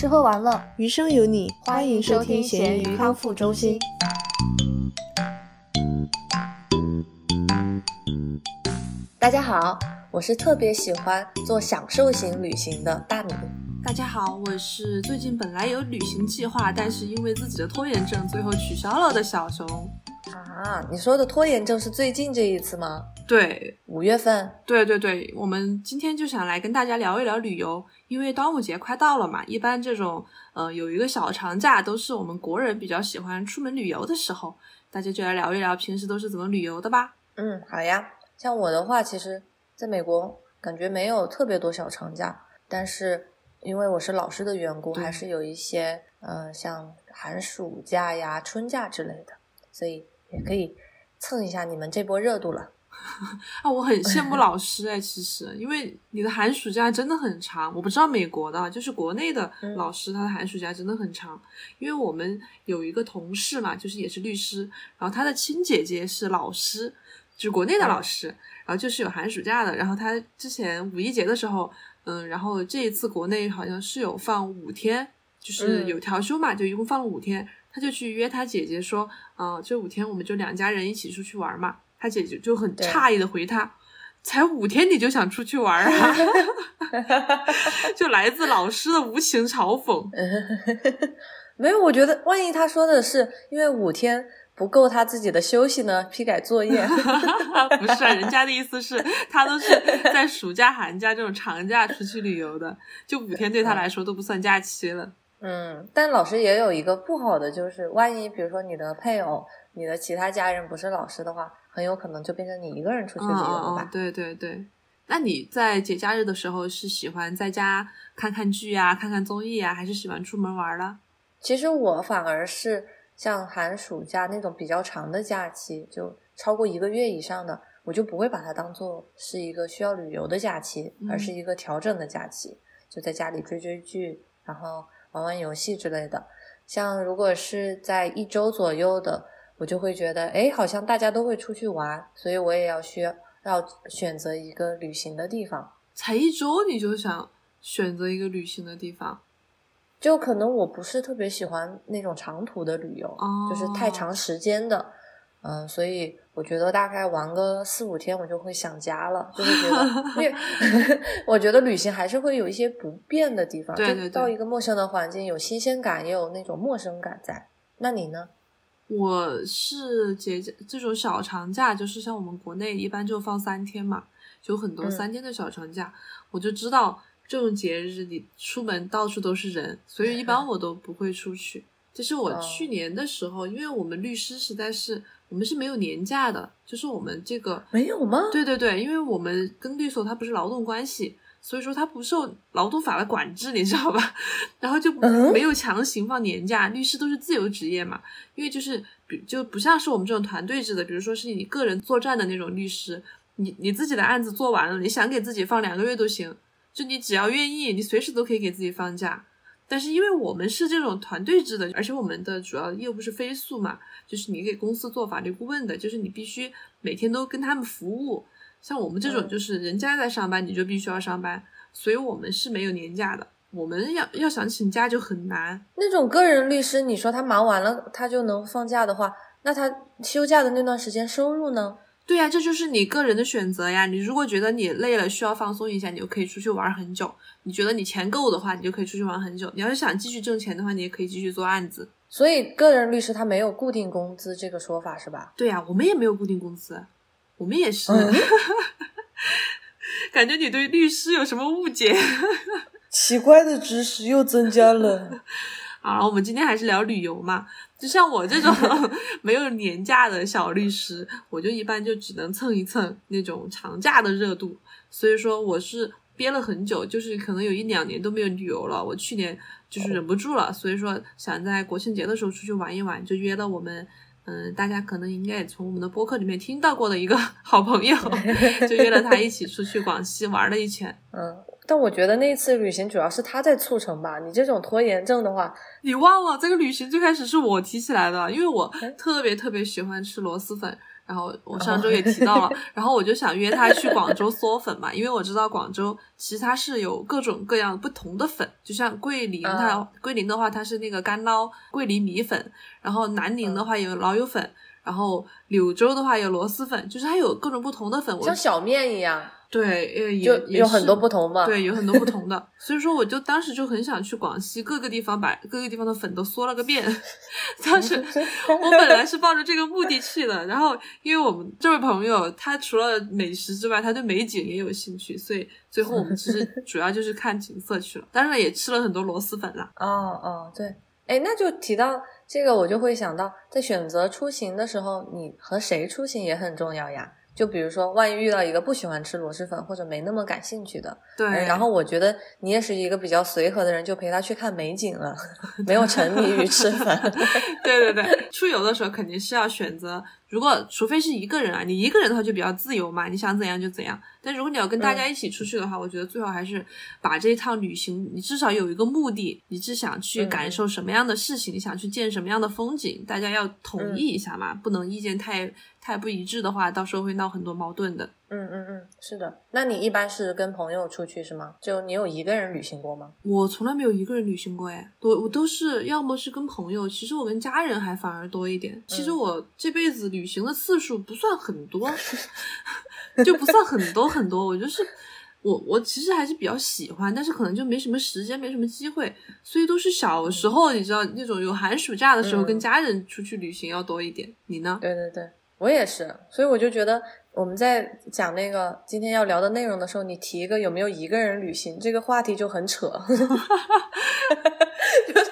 吃喝玩乐，余生有你，欢迎收听咸鱼康复中心。大家好，我是特别喜欢做享受型旅行的大米。大家好，我是最近本来有旅行计划，但是因为自己的拖延症，最后取消了的小熊。啊，你说的拖延症是最近这一次吗？对，五月份。对对对，我们今天就想来跟大家聊一聊旅游，因为端午节快到了嘛，一般这种呃有一个小长假，都是我们国人比较喜欢出门旅游的时候，大家就来聊一聊平时都是怎么旅游的吧。嗯，好呀。像我的话，其实在美国感觉没有特别多小长假，但是因为我是老师的缘故，还是有一些呃像寒暑假呀、春假之类的，所以也可以蹭一下你们这波热度了。啊，我很羡慕老师哎，其实因为你的寒暑假真的很长，我不知道美国的，就是国内的老师他的寒暑假真的很长，因为我们有一个同事嘛，就是也是律师，然后他的亲姐姐是老师。就是国内的老师，然后就是有寒暑假的。然后他之前五一节的时候，嗯，然后这一次国内好像是有放五天，就是有调休嘛，就一共放了五天。他就去约他姐姐说，啊，这五天我们就两家人一起出去玩嘛。他姐姐就很诧异的回他，才五天你就想出去玩啊？就来自老师的无情嘲讽。没有，我觉得万一他说的是因为五天。不够他自己的休息呢，批改作业。不是，啊人家的意思是，他都是在暑假、寒假这种长假出去旅游的，就五天对他来说都不算假期了。嗯，但老师也有一个不好的，就是万一比如说你的配偶、你的其他家人不是老师的话，很有可能就变成你一个人出去旅游了吧？对对对。那你在节假日的时候是喜欢在家看看剧啊、看看综艺啊，还是喜欢出门玩了？其实我反而是。像寒暑假那种比较长的假期，就超过一个月以上的，我就不会把它当做是一个需要旅游的假期，而是一个调整的假期，就在家里追追剧，然后玩玩游戏之类的。像如果是在一周左右的，我就会觉得，哎，好像大家都会出去玩，所以我也要需要要选择一个旅行的地方。才一周你就想选择一个旅行的地方？就可能我不是特别喜欢那种长途的旅游，就是太长时间的，嗯，所以我觉得大概玩个四五天我就会想家了，就会觉得，因为 我觉得旅行还是会有一些不便的地方，就到一个陌生的环境，有新鲜感，也有那种陌生感在。那你呢？我是节这种小长假，就是像我们国内一般就放三天嘛，就很多三天的小长假，我就知道。这种节日你出门到处都是人，所以一般我都不会出去。就是我去年的时候，因为我们律师实在是我们是没有年假的，就是我们这个没有吗？对对对，因为我们跟律所它不是劳动关系，所以说它不受劳动法的管制，你知道吧？然后就没有强行放年假，律师都是自由职业嘛。因为就是比就不像是我们这种团队制的，比如说是你个人作战的那种律师，你你自己的案子做完了，你想给自己放两个月都行。就你只要愿意，你随时都可以给自己放假。但是因为我们是这种团队制的，而且我们的主要业务是飞速嘛，就是你给公司做法律顾问的，就是你必须每天都跟他们服务。像我们这种，就是人家在上班，你就必须要上班，所以我们是没有年假的。我们要要想请假就很难。那种个人律师，你说他忙完了他就能放假的话，那他休假的那段时间收入呢？对呀，这就是你个人的选择呀。你如果觉得你累了，需要放松一下，你就可以出去玩很久。你觉得你钱够的话，你就可以出去玩很久。你要是想继续挣钱的话，你也可以继续做案子。所以，个人律师他没有固定工资这个说法是吧？对呀，我们也没有固定工资，我们也是。感觉你对律师有什么误解？奇怪的知识又增加了。好，我们今天还是聊旅游嘛。就像我这种 没有年假的小律师，我就一般就只能蹭一蹭那种长假的热度。所以说我是憋了很久，就是可能有一两年都没有旅游了。我去年就是忍不住了，所以说想在国庆节的时候出去玩一玩，就约了我们，嗯，大家可能应该也从我们的播客里面听到过的一个 好朋友，就约了他一起出去广西玩了一圈。嗯。但我觉得那次旅行主要是他在促成吧。你这种拖延症的话，你忘了这个旅行最开始是我提起来的，因为我哎特别特别喜欢吃螺蛳粉。然后我上周也提到了，然后我就想约他去广州嗦粉嘛，因为我知道广州其实它是有各种各样不同的粉，就像桂林它、嗯桂林的话它是那个干捞桂林米粉，然后南宁的话有老友粉，然后柳州的话有螺蛳粉，就是它有各种不同的粉。我像小面一样，对，呃，也就也有很多不同嘛。对，有很多不同的，所以说我就当时就很想去广西各个地方把各个地方的粉都嗦了个遍。当时我本来是抱着这个目的去的，然后因为我们这位朋友他除了美食之外，他对美景也有兴趣，所以最后我们其实 主要就是看景色去了，当然也吃了很多螺蛳粉啦。哦哦，对，哎，那就提到这个，我就会想到，在选择出行的时候，你和谁出行也很重要呀。就比如说，万一遇到一个不喜欢吃螺蛳粉或者没那么感兴趣的，对，嗯然后我觉得你也是一个比较随和的人，就陪他去看美景了，没有沉迷于吃粉。对对对，出游的时候肯定是要选择，如果除非是一个人啊，你一个人的话就比较自由嘛，你想怎样就怎样。但如果你要跟大家一起出去的话，我觉得最好还是把这一趟旅行，你至少有一个目的，你是想去感受什么样的事情，你想去见什么样的风景，大家要统一一下嘛，不能意见太太不一致的话，到时候会闹很多矛盾的。嗯嗯嗯，是的。那你一般是跟朋友出去是吗？就你有一个人旅行过吗？我从来没有一个人旅行过，哎，我我都是要么是跟朋友，其实我跟家人还反而多一点。其实我这辈子旅行的次数不算很多，就不算很多很多。我就是我我其实还是比较喜欢，但是可能就没什么时间，没什么机会，所以都是小时候你知道那种有寒暑假的时候嗯跟家人出去旅行要多一点。你呢？对对对，我也是，所以我就觉得我们在讲那个今天要聊的内容的时候，你提一个有没有一个人旅行这个话题就很扯，就是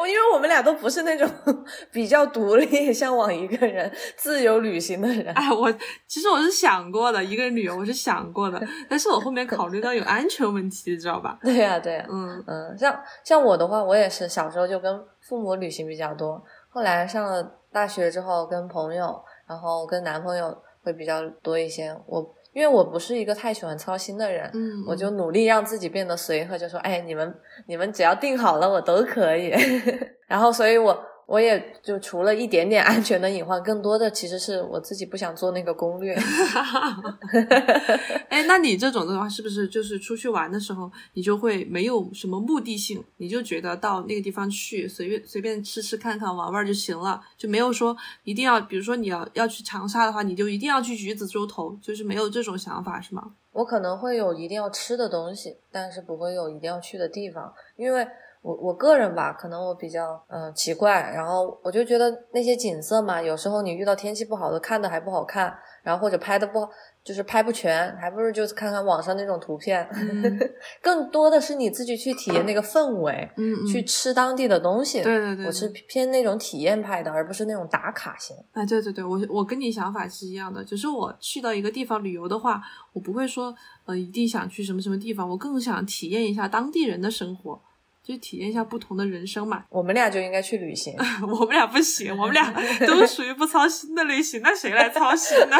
我因为我们俩都不是那种 比较独立、向往一个人自由旅行的人。哎，我其实我是想过的，一个人旅游我是想过的，但是我后面考虑到有安全问题，知道吧？对呀、对呀、嗯，嗯，像像我的话，我也是小时候就跟父母旅行比较多，后来上了大学之后跟朋友，然后跟男朋友会比较多一些。我因为我不是一个太喜欢操心的人，嗯我就努力让自己变得随和，就说哎，你们你们只要定好了，我都可以。然后，所以我我也就除了一点点安全的隐患，更多的其实是我自己不想做那个攻略。哎，那你这种的话，是不是就是出去玩的时候，你就会没有什么目的性，你就觉得到那个地方去，随便随便吃吃看看玩玩就行了，就没有说一定要，比如说你要要去长沙的话，你就一定要去橘子洲头，就是没有这种想法是吗？我可能会有一定要吃的东西，但是不会有一定要去的地方，因为我我个人吧，可能我比较嗯、呃奇怪，然后我就觉得那些景色嘛，有时候你遇到天气不好的，看的还不好看，然后或者拍的不好，就是拍不全，还不如就是看看网上那种图片，嗯 更多的是你自己去体验那个氛围，嗯嗯，去吃当地的东西。对对对，我是偏那种体验派的，而不是那种打卡型。哎，对对对，我我跟你想法是一样的，就是我去到一个地方旅游的话，我不会说呃一定想去什么什么地方，我更想体验一下当地人的生活，就体验一下不同的人生嘛。我们俩就应该去旅行。我们俩不行，我们俩都属于不操心的类型，那谁来操心呢？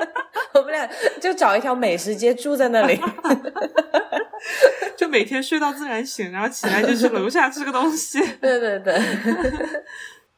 我们俩就找一条美食街住在那里。就每天睡到自然醒，然后起来就去楼下吃个东西。对对对。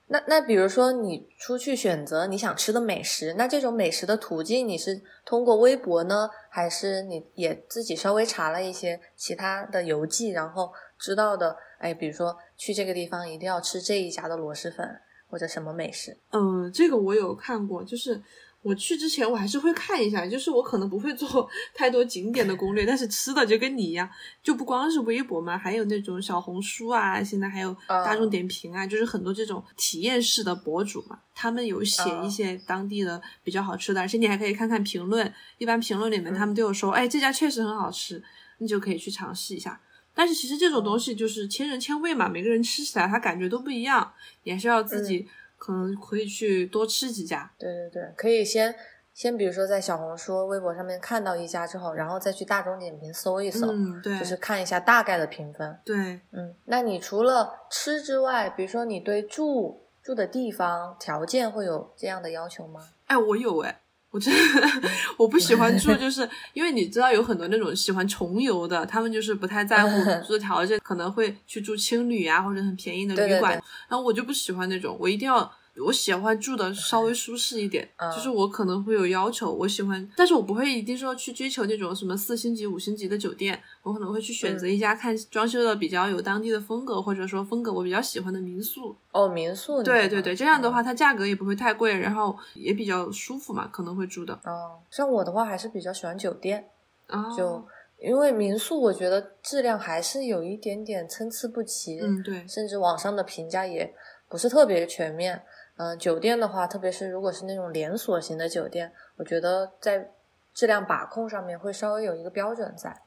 那那比如说你出去选择你想吃的美食，那这种美食的途径你是通过微博呢，还是你也自己稍微查了一些其他的游记，然后知道的？哎，比如说去这个地方一定要吃这一家的螺蛳粉或者什么美食？嗯，这个我有看过，就是我去之前我还是会看一下，就是我可能不会做 太多景点的攻略，但是吃的就跟你一样，就不光是微博嘛，还有那种小红书啊，现在还有大众点评啊，就是很多这种体验式的博主嘛，他们有写一些当地的比较好吃的，而且你还可以看看评论，一般评论里面他们都有说，哎，这家确实很好吃，你就可以去尝试一下。但是其实这种东西就是千人千味嘛，每个人吃起来他感觉都不一样，你还是要自己可能可以去多吃几家。对对对，可以先先比如说在小红书、微博上面看到一家之后，然后再去大众点评搜一搜，嗯，对，就是看一下大概的评分。对，嗯，那你除了吃之外，比如说你对住住的地方条件会有这样的要求吗？哎，我有哎，我我真的我不喜欢住，就是因为你知道有很多那种喜欢穷游的，他们就是不太在乎 住的条件，可能会去住青旅啊或者很便宜的旅馆，然后我就不喜欢那种，我一定要。我喜欢住的稍微舒适一点，就是我可能会有要求，我喜欢，但是我不会一定说去追求那种什么四星级、五星级的酒店，我可能会去选择一家看装修的比较有当地的风格，或者说风格我比较喜欢的民宿。哦，民宿。对对对，这样的话它价格也不会太贵，然后也比较舒服嘛，可能会住的。哦，像我的话还是比较喜欢酒店，哦、就因为民宿我觉得质量还是有一点点参差不齐，嗯，对，甚至网上的评价也不是特别全面。嗯，酒店的话，特别是如果是那种连锁型的酒店，我觉得在质量把控上面会稍微有一个标准在。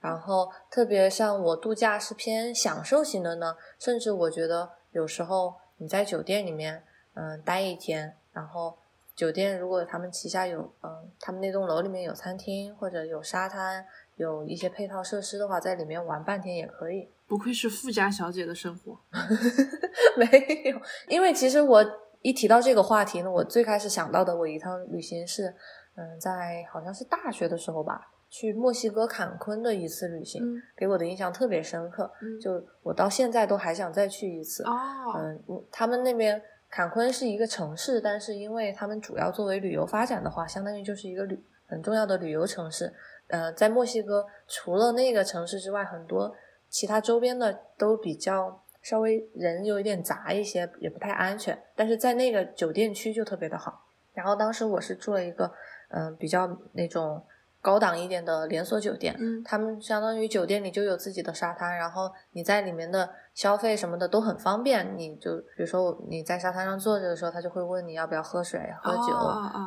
然后，特别像我度假是偏享受型的呢，甚至我觉得有时候你在酒店里面，嗯，待一天，然后酒店如果他们旗下有，嗯，他们那栋楼里面有餐厅或者有沙滩，有一些配套设施的话，在里面玩半天也可以。不愧是富家小姐的生活，没有，因为其实我。一提到这个话题呢，我最开始想到的我一趟旅行是，嗯，在好像是大学的时候吧，去墨西哥坎昆的一次旅行，给我的印象特别深刻。就我到现在都还想再去一次。哦，嗯，他们那边坎昆是一个城市，但是因为他们主要作为旅游发展的话，相当于就是一个旅很重要的旅游城市。呃，在墨西哥除了那个城市之外，很多其他周边的都比较。稍微人有一点杂一些，也不太安全，但是在那个酒店区就特别的好。然后当时我是住了一个，嗯，比较那种高档一点的连锁酒店，嗯，他们相当于酒店里就有自己的沙滩，然后你在里面的消费什么的都很方便。你就比如说你在沙滩上坐着的时候，他就会问你要不要喝水、喝酒，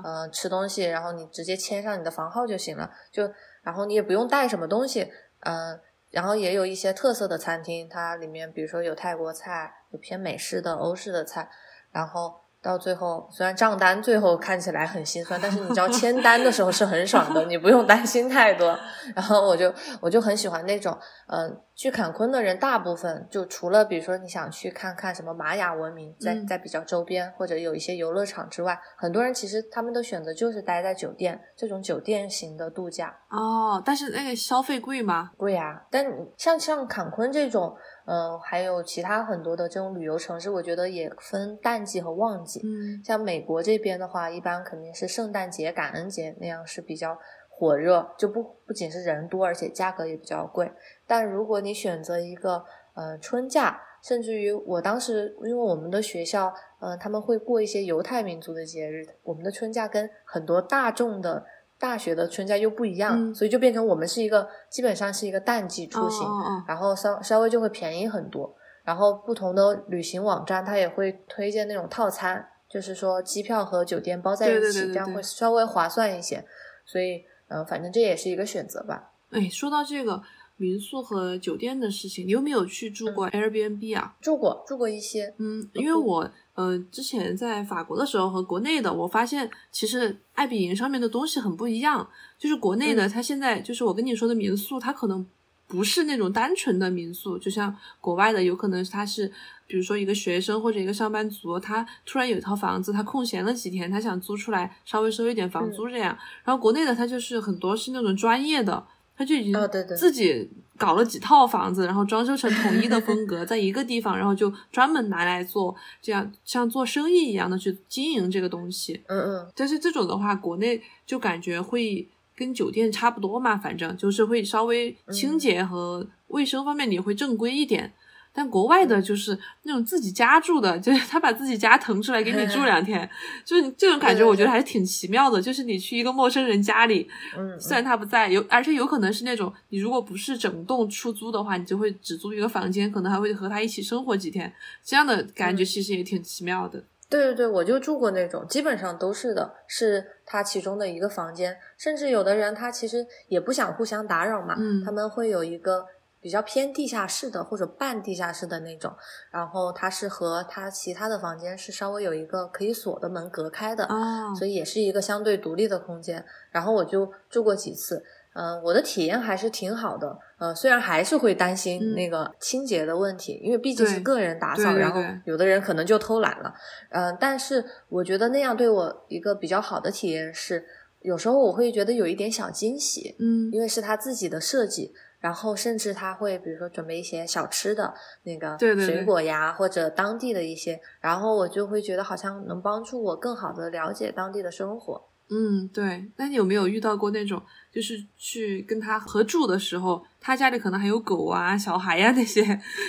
呃，吃东西，然后你直接签上你的房号就行了。就然后你也不用带什么东西，嗯。然后也有一些特色的餐厅，它里面比如说有泰国菜，有偏美式的、欧式的菜，然后。到最后，虽然账单最后看起来很心酸，但是你知道签单的时候是很爽的，你不用担心太多。然后我就我就很喜欢那种，嗯，去坎昆的人大部分就除了比如说你想去看看什么玛雅文明，在在比较周边或者有一些游乐场之外，很多人其实他们的选择就是待在酒店这种酒店型的度假。哦，但是那个消费贵吗？贵啊，但像像坎昆这种。嗯，还有其他很多的这种旅游城市，我觉得也分淡季和旺季。嗯，像美国这边的话，一般肯定是圣诞节、感恩节那样是比较火热，就不不仅是人多，而且价格也比较贵。但如果你选择一个呃春假，甚至于我当时因为我们的学校，呃他们会过一些犹太民族的节日，我们的春假跟很多大众的。大学的春假又不一样，所以就变成我们是一个基本上是一个淡季出行，然后稍稍微就会便宜很多。然后不同的旅行网站它也会推荐那种套餐，就是说机票和酒店包在一起，这样会稍微划算一些。所以，嗯，反正这也是一个选择吧。哎，说到这个民宿和酒店的事情，你有没有去住过 Airbnb 啊？住过，住过一些。嗯，因为我。呃，之前在法国的时候和国内的，我发现其实爱彼迎上面的东西很不一样。就是国内的，它现在就是我跟你说的民宿，它可能不是那种单纯的民宿，就像国外的，有可能他是，比如说一个学生或者一个上班族，他突然有一套房子，他空闲了几天，他想租出来，稍微收一点房租这样。然后国内的，他就是很多是那种专业的。他就已经自己搞了几套房子，然后装修成统一的风格，在一个地方，然后就专门拿来做这样像做生意一样的去经营这个东西。嗯嗯。但是这种的话，国内就感觉会跟酒店差不多嘛，反正就是会稍微清洁和卫生方面你会正规一点。但国外的就是那种自己家住的，就是他把自己家腾出来给你住两天，就是这种感觉，我觉得还是挺奇妙的。就是你去一个陌生人家里，嗯，虽然他不在，有而且有可能是那种你如果不是整栋出租的话，你就会只租一个房间，可能还会和他一起生活几天，这样的感觉其实也挺奇妙的。对对对，我就住过那种，基本上都是的，是他其中的一个房间，甚至有的人他其实也不想互相打扰嘛，嗯，他们会有一个。比较偏地下室的或者半地下室的那种，然后它是和它其他的房间是稍微有一个可以锁的门隔开的，所以也是一个相对独立的空间。然后我就住过几次，嗯，我的体验还是挺好的，呃，虽然还是会担心那个清洁的问题，因为毕竟是个人打扫，然后有的人可能就偷懒了，嗯，但是我觉得那样对我一个比较好的体验是。有时候我会觉得有一点小惊喜，嗯因为是他自己的设计，然后甚至他会比如说准备一些小吃的那个对对对水果呀，或者当地的一些，然后我就会觉得好像能帮助我更好的了解当地的生活。嗯，对。那你有没有遇到过那种，就是去跟他合住的时候，他家里可能还有狗啊、小孩呀、那些，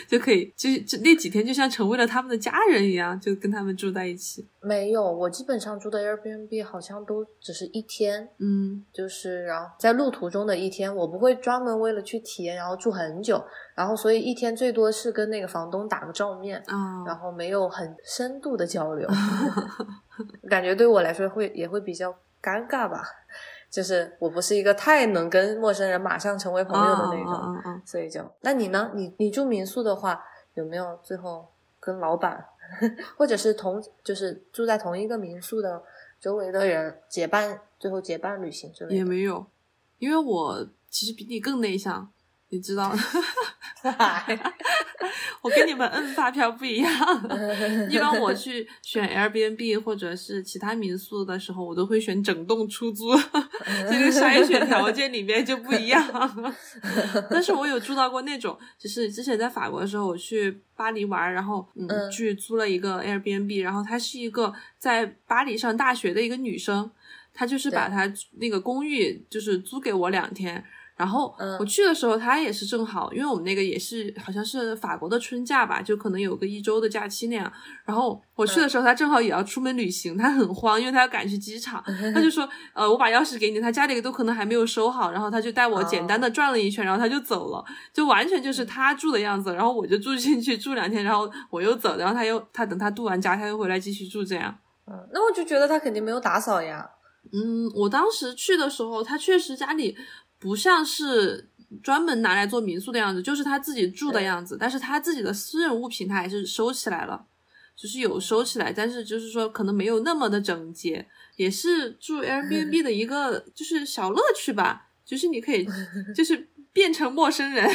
就可以，就是就那几天就像成为了他们的家人一样，就跟他们住在一起。没有，我基本上住的 Airbnb 好像都只是一天，嗯就是然后在路途中的一天，我不会专门为了去体验然后住很久，然后所以一天最多是跟那个房东打个照面，啊，然后没有很深度的交流，感觉对我来说会也会比较尴尬吧。就是我不是一个太能跟陌生人马上成为朋友的那种，所以就那你呢？你你住民宿的话，有没有最后跟老板 或者是同就是住在同一个民宿的周围的人结伴，最后结伴旅行之类的？也没有，因为我其实比你更内向，你知道，我跟你们摁发票不一样。一般我去选 Airbnb 或者是其他民宿的时候，我都会选整栋出租，这个筛选条件里面就不一样。但是我有住到过那种，就是之前在法国的时候，我去巴黎玩，然后嗯嗯去租了一个 Airbnb，然后她是一个在巴黎上大学的一个女生，她就是把她那个公寓就是租给我两天。然后嗯我去的时候，他也是正好，因为我们那个也是好像是法国的春假吧，就可能有个一周的假期那样。然后我去的时候，他正好也要出门旅行，他很慌，因为他要赶去机场。他就说：“呃，我把钥匙给你，他家里都可能还没有收好。”然后他就带我简单的转了一圈，然后他就走了，就完全就是他住的样子。然后我就住进去住两天，然后我又走，然后他又他等他度完假，他又回来继续住这样。嗯，那我就觉得他肯定没有打扫呀。嗯，我当时去的时候，他确实家里不像是专门拿来做民宿的样子，就是他自己住的样子。但是他自己的私人物品他还是收起来了，就是有收起来，但是就是说可能没有那么的整洁，也是住 Airbnb 的一个就是小乐趣吧，就是你可以 就是变成陌生人。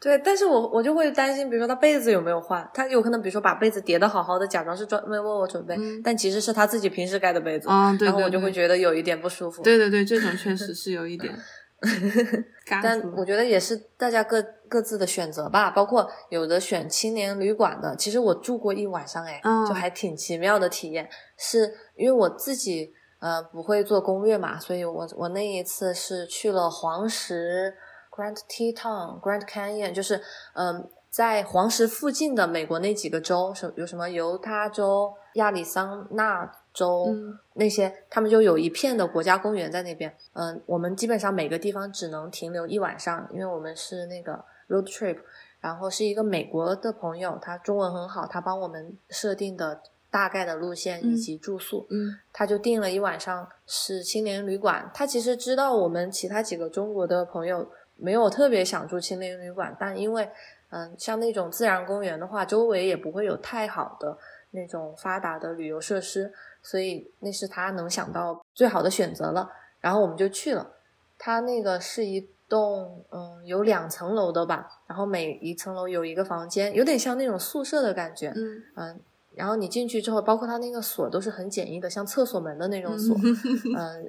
对，但是我我就会担心，比如说他被子有没有换，他有可能比如说把被子叠的好好的，假装是专门为我准备，嗯但其实是他自己平时盖的被子，嗯，对然后我就会觉得有一点不舒服。对对对，这种确实是有一点 但。我觉得也是大家各各自的选择吧，包括有的选青年旅馆的，其实我住过一晚上，哎，嗯就还挺奇妙的体验，是因为我自己呃不会做攻略嘛，所以我我那一次是去了黄石、Grand Teton、Grand Canyon，就是嗯、在黄石附近的美国那几个州，什有什么犹他州、亚利桑那州。嗯那些他们就有一片的国家公园在那边。嗯，我们基本上每个地方只能停留一晚上，因为我们是那个 road trip，然后是一个美国的朋友，他中文很好，他帮我们设定的大概的路线以嗯及住宿，嗯他就订了一晚上是青年旅馆。他其实知道我们其他几个中国的朋友没有特别想住青年旅馆，但因为嗯，像那种自然公园的话，周围也不会有太好的那种发达的旅游设施，所以那是他能想到最好的选择了。然后我们就去了，他那个是一栋嗯有两层楼的吧，然后每一层楼有一个房间，有点像那种宿舍的感觉，嗯嗯。然后你进去之后，包括它那个锁都是很简易的，像厕所门的那种锁。嗯，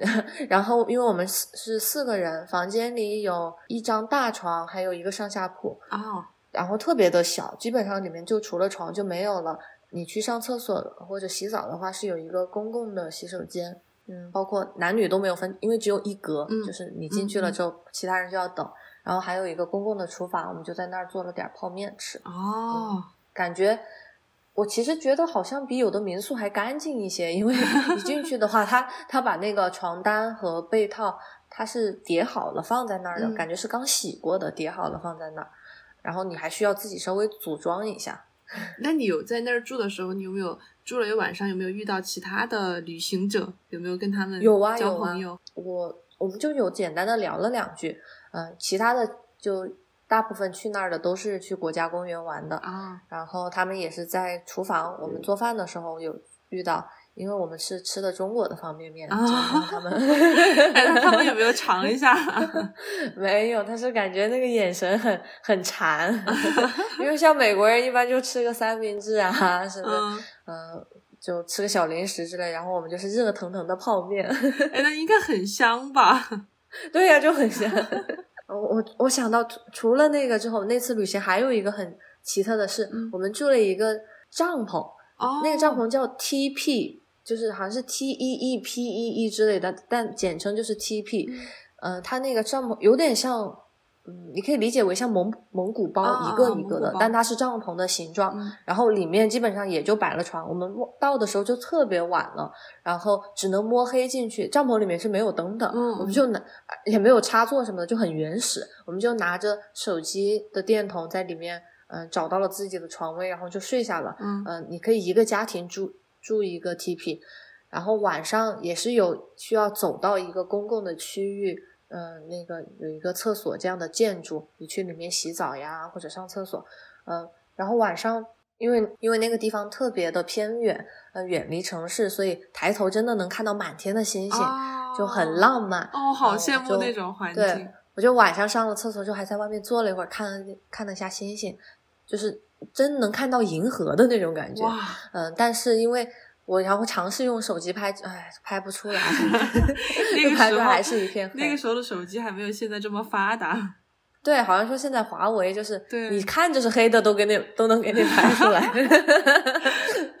然后因为我们是是四个人，房间里有一张大床，还有一个上下铺，哦然后特别的小，基本上里面就除了床就没有了。你去上厕所或者洗澡的话，是有一个公共的洗手间，嗯，包括男女都没有分，因为只有一格，嗯就是你进去了之后，其他人就要等。然后还有一个公共的厨房，我们就在那儿做了点泡面吃，哦，感觉。我其实觉得好像比有的民宿还干净一些，因为你进去的话，他他 把那个床单和被套，它是叠好了放在那儿的，嗯感觉是刚洗过的，叠好了放在那儿，然后你还需要自己稍微组装一下。那你有在那儿住的时候，你有没有住了一晚上？有没有遇到其他的旅行者？有没有跟他们有啊有啊交朋友？我我们就有简单的聊了两句，嗯、其他的就大部分去那儿的都是去国家公园玩的，啊，然后他们也是在厨房，我们做饭的时候有遇到，因为我们是吃的中国的方便面，啊他们哎，他们有没有尝一下？没有，他是感觉那个眼神很很馋，因为像美国人一般就吃个三明治啊什么，嗯嗯、就吃个小零食之类，然后我们就是热腾腾的泡面。哎，那应该很香吧？对呀，就很香。我我我想到除除了那个之后，那次旅行还有一个很奇特的是，我们住了一个帐篷，哦，那个帐篷叫 TP，就是好像是 T E E P E E 之类的，但简称就是 TP。嗯，它那个帐篷有点像。嗯，你可以理解为像蒙蒙古包一个一个的，但它是帐篷的形状。然后里面基本上也就摆了床。我们到的时候就特别晚了，然后只能摸黑进去。帐篷里面是没有灯的，我们就拿也没有插座什么的，就很原始。我们就拿着手机的电筒在里面，嗯，找到了自己的床位，然后就睡下了。嗯，你可以一个家庭住住一个 TP，然后晚上也是有需要走到一个公共的区域。嗯，那个有一个厕所这样的建筑，你去里面洗澡呀，或者上厕所。嗯，然后晚上，因为因为那个地方特别的偏远，呃，远离城市，所以抬头真的能看到满天的星星，就很浪漫。哦，好羡慕那种环境。对，我就晚上上了厕所，就还在外面坐了一会儿，看了看了一下星星，就是真能看到银河的那种感觉。哇，嗯，但是因为。我然后尝试用手机拍，哎，拍不出来。那个 时候还是一片黑。那个时候的手机还没有现在这么发达。对，好像说现在华为就是，你看就是黑的，都给你都能给你拍出来。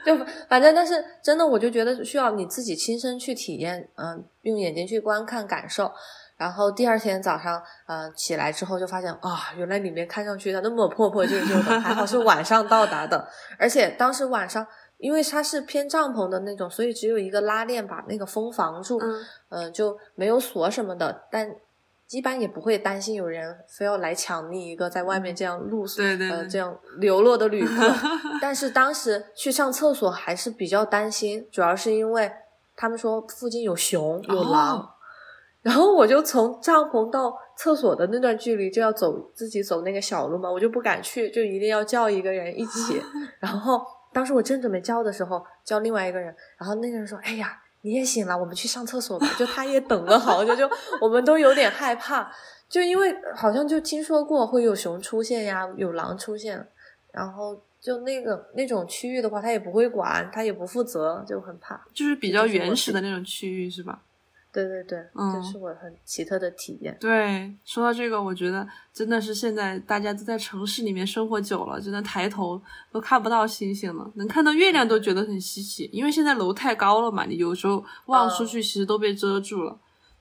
就反正，但是真的，我就觉得需要你自己亲身去体验，嗯，用眼睛去观看感受。然后第二天早上，嗯，起来之后就发现啊，原来里面看上去它那么破破旧旧的，还好是晚上到达的，而且当时晚上。因为它是偏帐篷的那种，所以只有一个拉链把那个风防住，嗯，就没有锁什么的。但一般也不会担心有人非要来抢你一个在外面这样露宿，呃，这样流落的旅 客。但是当时去上厕所还是比较担心，主要是因为他们说附近有熊有狼，然后我就从帐篷到厕所的那段距离就要走自己走那个小路嘛，我就不敢去，就一定要叫一个人一起，然后。当时我正准备叫的时候，叫另外一个人，然后那个人说：“哎呀，你也醒了，我们去上厕所吧。”就他也等了好久，就我们都有点害怕，就因为好像就听说过会有熊出现呀，有狼出现，然后就那个那种区域的话，他也不会管，他也不负责，就很怕。就是比较原始的那种区域，是吧？对对对，这是我很奇特的体验。对，说到这个，我觉得真的是现在大家都在城市里面生活久了，真的抬头都看不到星星了，能看到月亮都觉得很稀奇。因为现在楼太高了嘛，你有时候望出去其实都被遮住了。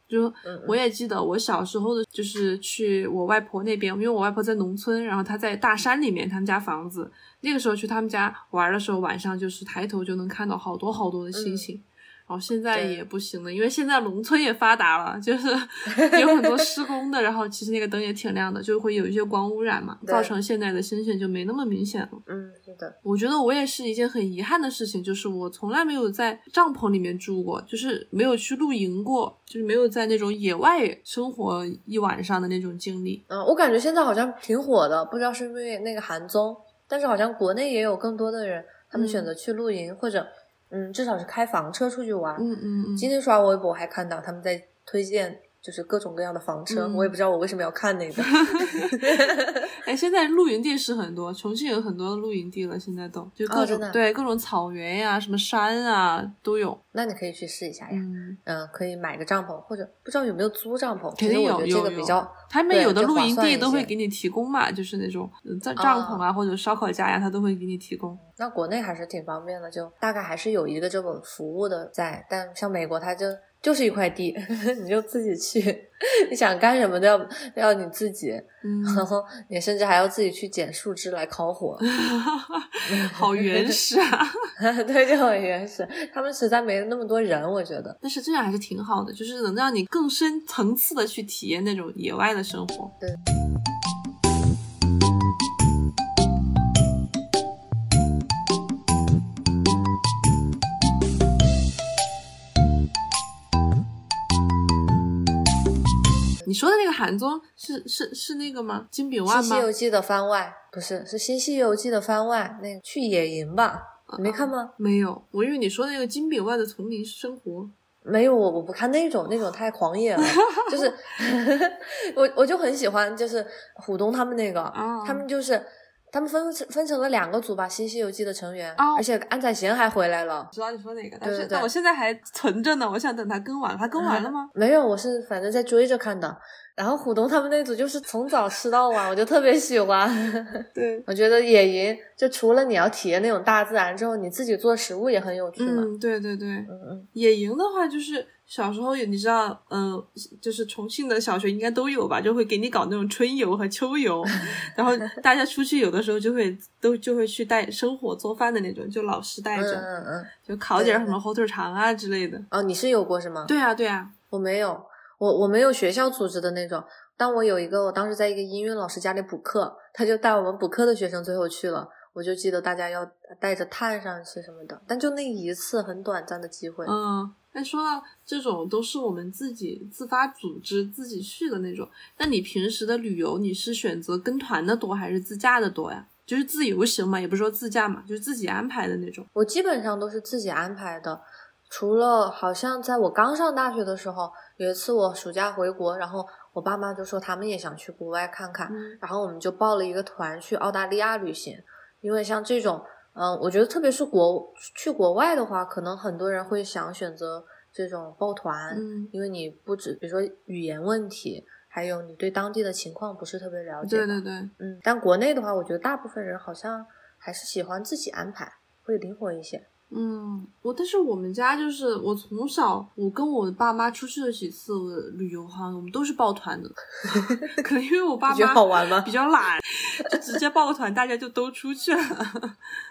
就我也记得我小时候的，就是去我外婆那边，因为我外婆在农村，然后她在大山里面，他们家房子，那个时候去他们家玩的时候，晚上就是抬头就能看到好多好多的星星。然后现在也不行了，因为现在农村也发达了，就是 有很多施工的，然后其实那个灯也挺亮的，就会有一些光污染嘛，造成现在的星星就没那么明显了。嗯，是的。我觉得我也是一件很遗憾的事情，就是我从来没有在帐篷里面住过，就是没有去露营过，就是没有在那种野外生活一晚上的那种经历。嗯，我感觉现在好像挺火的，不知道是因为那个韩综，但是好像国内也有更多的人，他们选择去露营或者。嗯，至少是开房车出去玩。嗯嗯嗯。今天刷微博还看到他们在推荐，就是各种各样的房车。我也不知道我为什么要看那个。哎，现在露营地是很多，重庆有很多露营地了，现在都就各种对各种草原呀、什么山啊都有。那你可以去试一下呀。嗯嗯，可以买个帐篷，或者不知道有没有租帐篷。肯定有这个比较。他们有的露营地都会给你提供嘛，就是那种帐帐篷啊或者烧烤架呀，他都会给你提供。那国内还是挺方便的，就大概还是有一个这种服务的在。但像美国，它就。就是一块地，你就自己去，你想干什么都要要你自己，然后你甚至还要自己去捡树枝来烤火，好原始啊！对，就很原始。他们实在没那么多人，我觉得。但是这样还是挺好的，就是能让你更深层次的去体验那种野外的生活。对。你说的那个韩综是是是那个吗？金炳万吗？《西游记》的番外不是，是《新西游记》的番外。那个去野营吧，你没看吗？没有，我以为你说那个金炳万的丛林生活。没有，我我不看那种，那种太狂野了。就是 我我就很喜欢，就是虎东他们那个，他们就是他们分分成了两个组吧，《新西游记》的成员，哦而且安宰贤还回来了。知道你说哪个，但对对对是但我现在还存着呢，我想等他更完他。更完了吗？没有，我是反正在追着看的。然后虎东他们那组就是从早吃到晚，我就特别喜欢。对，我觉得野营就除了你要体验那种大自然之后，你自己做食物也很有趣嘛。嗯，对对对。嗯嗯野营的话，就是小时候有，你知道，嗯、就是重庆的小学应该都有吧，就会给你搞那种春游和秋游，然后大家出去有的时候就会都就会去带生火做饭的那种，就老师带嗯着，嗯嗯。就烤点什么火腿肠啊之类的。哦，你是有过是吗？对啊，对啊，我没有，我我没有学校组织的那种。但我有一个，我当时在一个音乐老师家里补课，他就带我们补课的学生最后去了。我就记得大家要带着炭上去什么的，但就那一次很短暂的机会。嗯。那说到这种，都是我们自己自发组织、自己去的那种。那你平时的旅游，你是选择跟团的多还是自驾的多呀？就是自由行嘛，也不是说自驾嘛，就是自己安排的那种。我基本上都是自己安排的，除了好像在我刚上大学的时候，有一次我暑假回国，然后我爸妈就说他们也想去国外看看，嗯然后我们就报了一个团去澳大利亚旅行。因为像这种，嗯，我觉得特别是国去国外的话，可能很多人会想选择这种抱团，嗯，因为你不止比如说语言问题，还有你对当地的情况不是特别了解。对对对，嗯，但国内的话，我觉得大部分人好像还是喜欢自己安排，会灵活一些。嗯，我但是我们家就是我从小我跟我爸妈出去了几次旅游哈，我们都是抱团的，可能因为我爸妈好玩吗比较懒，就直接抱个团，大家就都出去了。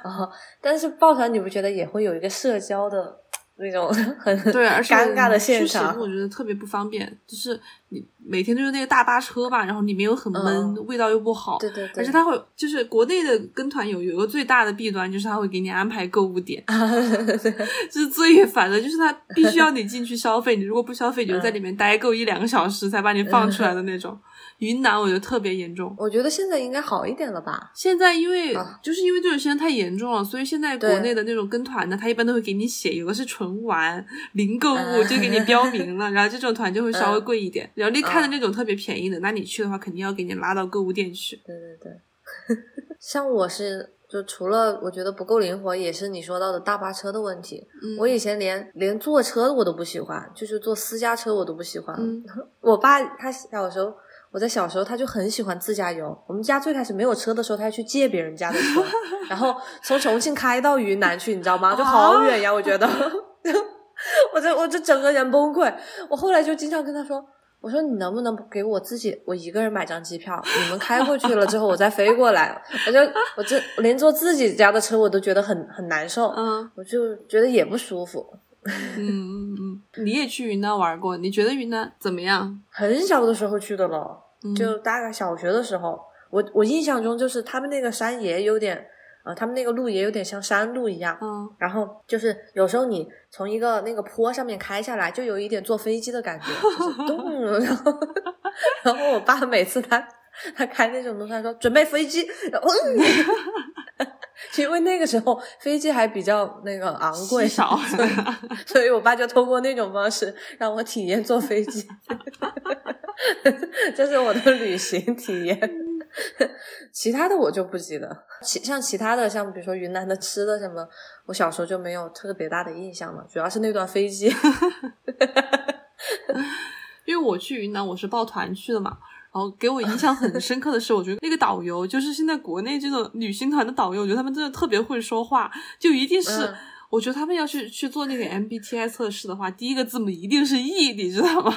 啊、但是抱团你不觉得也会有一个社交的那种很对，而且尴尬的现场？我觉得特别不方便，就是你每天都是那个大巴车吧，然后里面又很闷，嗯味道又不好。对对对，而且他会就是国内的跟团有有个最大的弊端，就是他会给你安排购物点，就是最烦的，就是他必须要你进去消费，你如果不消费，你就在里面待够一两个小时才把你放出来的那种。云南我觉得特别严重。我觉得现在应该好一点了吧？现在因为、啊就是因为这种现象太严重了，所以现在国内的那种跟团的，他一般都会给你写，有的是纯玩零购物，嗯就给你标明了，然后这种团就会稍微贵一点。然后你看的嗯那种特别便宜的，那你去的话肯定要给你拉到购物店去。对对对，像我是就除了我觉得不够灵活，也是你说到的大巴车的问题。嗯，我以前连连坐车我都不喜欢，就是坐私家车我都不喜欢。嗯 我爸他小时候，我在小时候他就很喜欢自驾游。我们家最开始没有车的时候，他还去借别人家的车，然后从重庆开到云南去，你知道吗？就好远呀，我觉得，我这我这整个人崩溃。我后来就经常跟他说。我说你能不能给我自己我一个人买张机票？你们开过去了之后，我再飞过来。我就我这连坐自己家的车我都觉得很很难受，嗯我就觉得也不舒服。嗯嗯嗯，你也去云南玩过，你觉得云南怎么样？很小的时候去的了，嗯。就大概小学的时候，我我印象中就是他们那个山也有点，呃，他们那个路也有点像山路一样，嗯。然后就是有时候你从一个那个坡上面开下来，就有一点坐飞机的感觉，就是咚，然后 然后我爸每次他 他开那种东西，他说准备飞机，然后。嗯因为那个时候飞机还比较那个昂贵，少所以 所以我爸就通过那种方式让我体验坐飞机，这是我的旅行体验。其他的我就不记得，其像其他的，像比如说云南的吃的什么，我小时候就没有特别大的印象了，主要是那段飞机。因为我去云南我是抱团去的嘛，然后给我印象很深刻的是，我觉得那个导游就是现在国内这种旅行团的导游，我觉得他们真的特别会说话，就一定是。嗯我觉得他们要去去做那个 MBTI 测试的话，第一个字母一定是 E，你知道吗？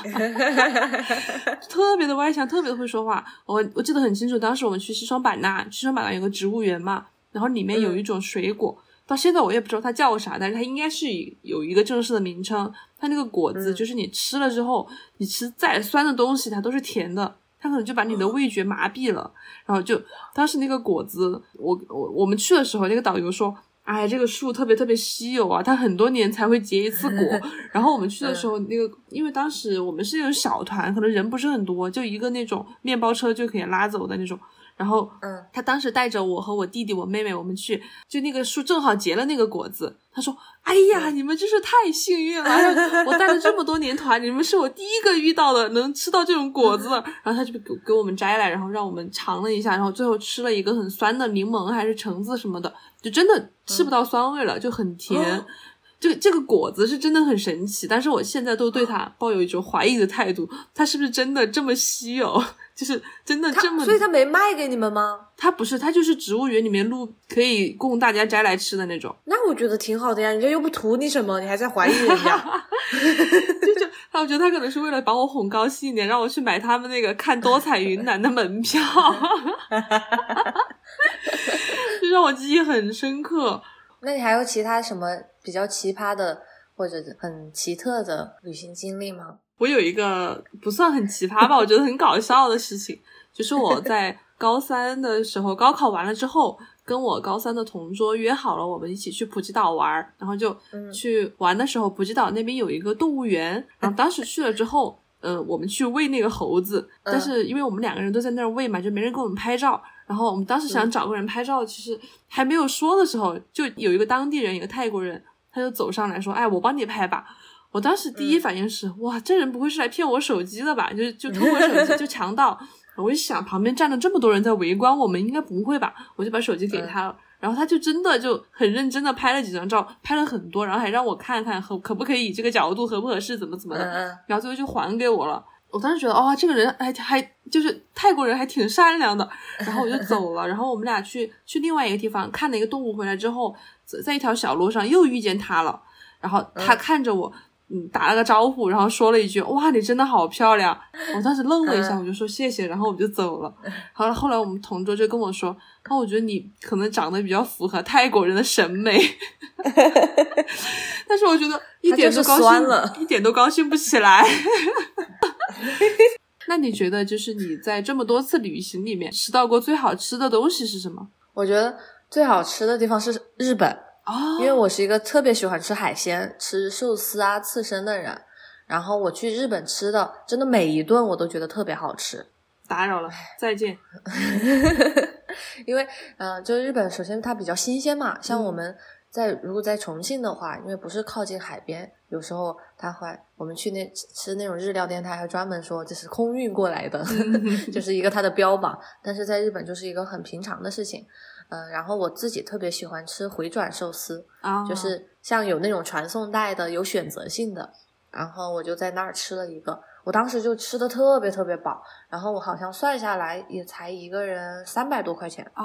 特别的外向，特别的会说话。我我记得很清楚，当时我们去西双版纳，西双版纳有个植物园嘛，然后里面有一种水果，到现在我也不知道它叫啥，但是它应该是有一个正式的名称。它那个果子嗯就是你吃了之后，你吃再酸的东西，它都是甜的。它可能就把你的味觉麻痹了，然后就当时那个果子，我我我们去的时候，那个导游说，哎，这个树特别特别稀有啊，它很多年才会结一次果。然后我们去的时候，那个因为当时我们是那种小团，可能人不是很多，就一个那种面包车就可以拉走的那种。然后，嗯，他当时带着我和我弟弟、我妹妹，我们去，就那个树正好结了那个果子。他说：“哎呀，你们真是太幸运了！我带了这么多年团，你们是我第一个遇到的能吃到这种果子。”然后他就给给我们摘来，然后让我们尝了一下，然后最后吃了一个很酸的柠檬还是橙子什么的，就真的吃不到酸味了，就很甜。这个这个果子是真的很神奇，但是我现在都对它抱有一种怀疑的态度，它是不是真的这么稀有？就是真的这么？所以他没卖给你们吗？他不是，他就是植物园里面路可以供大家摘来吃的那种。那我觉得挺好的呀，人家又不图你什么，你还在怀疑人家？就就，我觉得他可能是为了把我哄高兴一点，让我去买他们那个看多彩云南的门票，就让我记忆很深刻。那你还有其他什么比较奇葩的或者很奇特的旅行经历吗？我有一个不算很奇葩吧，我觉得很搞笑的事情，就是我在高三的时候，高考完了之后，跟我高三的同桌约好了，我们一起去普吉岛玩，然后就去玩的时候，普吉岛那边有一个动物园，然后当时去了之后，嗯，我们去喂那个猴子，但是因为我们两个人都在那儿喂嘛，就没人给我们拍照。然后我们当时想找个人拍照，其实还没有说的时候，就有一个当地人，一个泰国人，他就走上来说：“哎，我帮你拍吧。”我当时第一反应是：“哇，这人不会是来骗我手机的吧？就就 偷我手机，就强盗。”我一想，旁边站了这么多人在围观我们，应该不会吧？我就把手机给他了，然后他就真的就很认真的拍了几张照，拍了很多，然后还让我看看合可不可以以这个角度合不合适，怎么怎么的，然后最后就还给我了。我当时觉得，哦，这个人还还就是泰国人，还挺善良的。然后我就走了。然后我们俩去去另外一个地方看了一个动物，回来之后，在一条小路上又遇见他了。然后他看着我，嗯，打了个招呼，然后说了一句：“哇，你真的好漂亮。”我当时愣了一下，我就说谢谢，然后我就走了。好了，后来我们同桌就跟我说：“那我觉得你可能长得比较符合泰国人的审美。” 但是我觉得一点都高兴，一点都高兴不起来。那你觉得，就是你在这么多次旅行里面吃到过最好吃的东西是什么？我觉得最好吃的地方是日本哦，因为我是一个特别喜欢吃海鲜、吃寿司啊、刺身的人。然后我去日本吃的，真的每一顿我都觉得特别好吃。打扰了，再见。因为，嗯，就日本，首先它比较新鲜嘛，像我们在如果在重庆的话，因为不是靠近海边。有时候他会，我们去那吃那种日料店，他还专门说这是空运过来的，就是一个它的标榜。但是在日本就是一个很平常的事情。嗯，然后我自己特别喜欢吃回转寿司，就是像有那种传送带的，有选择性的。然后我就在那儿吃了一个，我当时就吃的特别特别饱。然后我好像算下来也才一个人三百多块钱哦，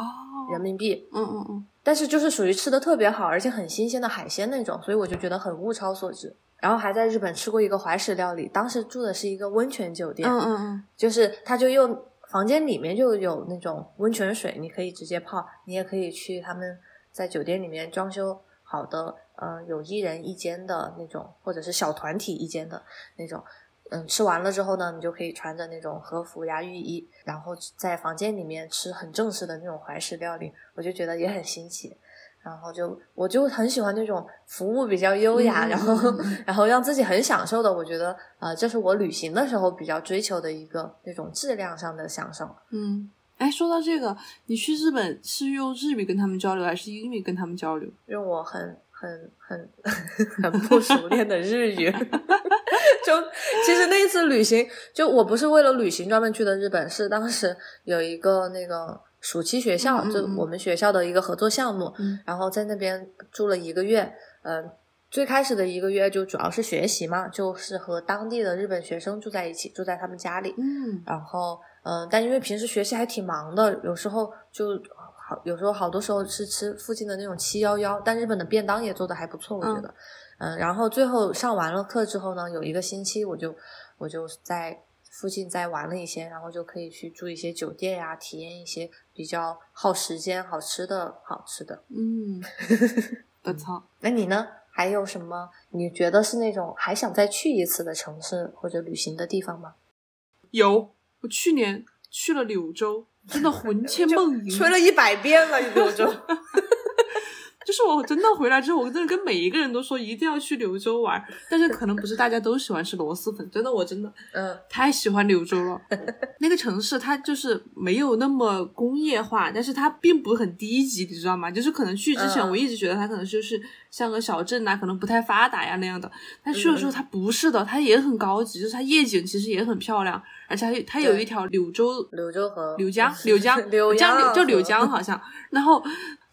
人民币。嗯嗯嗯。但是就是属于吃的特别好，而且很新鲜的海鲜那种，所以我就觉得很物超所值。然后还在日本吃过一个怀石料理，当时住的是一个温泉酒店，嗯嗯嗯，就是他就用房间里面就有那种温泉水，你可以直接泡，你也可以去他们在酒店里面装修好的，呃，有一人一间的那种，或者是小团体一间的那种。嗯，吃完了之后呢，你就可以穿着那种和服呀、浴衣，然后在房间里面吃很正式的那种怀石料理，我就觉得也很新奇。然后就我就很喜欢那种服务比较优雅，然后 然后让自己很享受的。我觉得呃，这是我旅行的时候比较追求的一个那种质量上的享受。嗯，哎，说到这个，你去日本是用日语跟他们交流，还是英语跟他们交流？用我很很很很不熟练的日语。就其实那一次旅行，就我不是为了旅行专门去的日本，是当时有一个那个暑期学校，就我们学校的一个合作项目，然后在那边住了一个月。嗯，最开始的一个月就主要是学习嘛，就是和当地的日本学生住在一起，住在他们家里。嗯，然后嗯，但因为平时学习还挺忙的，有时候就好，有时候好多时候是吃附近的那种七幺幺，但日本的便当也做的还不错，我觉得。嗯，然后最后上完了课之后呢，有一个星期我就我就在附近再玩了一些，然后就可以去住一些酒店呀，体验一些比较耗时间、好吃的好吃的。嗯，我操！那你呢？还有什么你觉得是那种还想再去一次的城市或者旅行的地方吗？有，我去年去了柳州，真的魂牵梦 萦，吹了一百遍了柳州。就是我真的回来之后，我真的跟每一个人都说一定要去柳州玩，但是可能不是大家都喜欢吃螺蛳粉，真的我真的嗯太喜欢柳州了。那个城市它就是没有那么工业化，但是它并不很低级，你知道吗？就是可能去之前嗯我一直觉得它可能就是像个小镇啊，可能不太发达呀那样的，但去了之后它不是的，它也很高级，就是它夜景其实也很漂亮，而且它它有一条柳州柳州河、柳江，柳江，柳江江就柳江好像，然后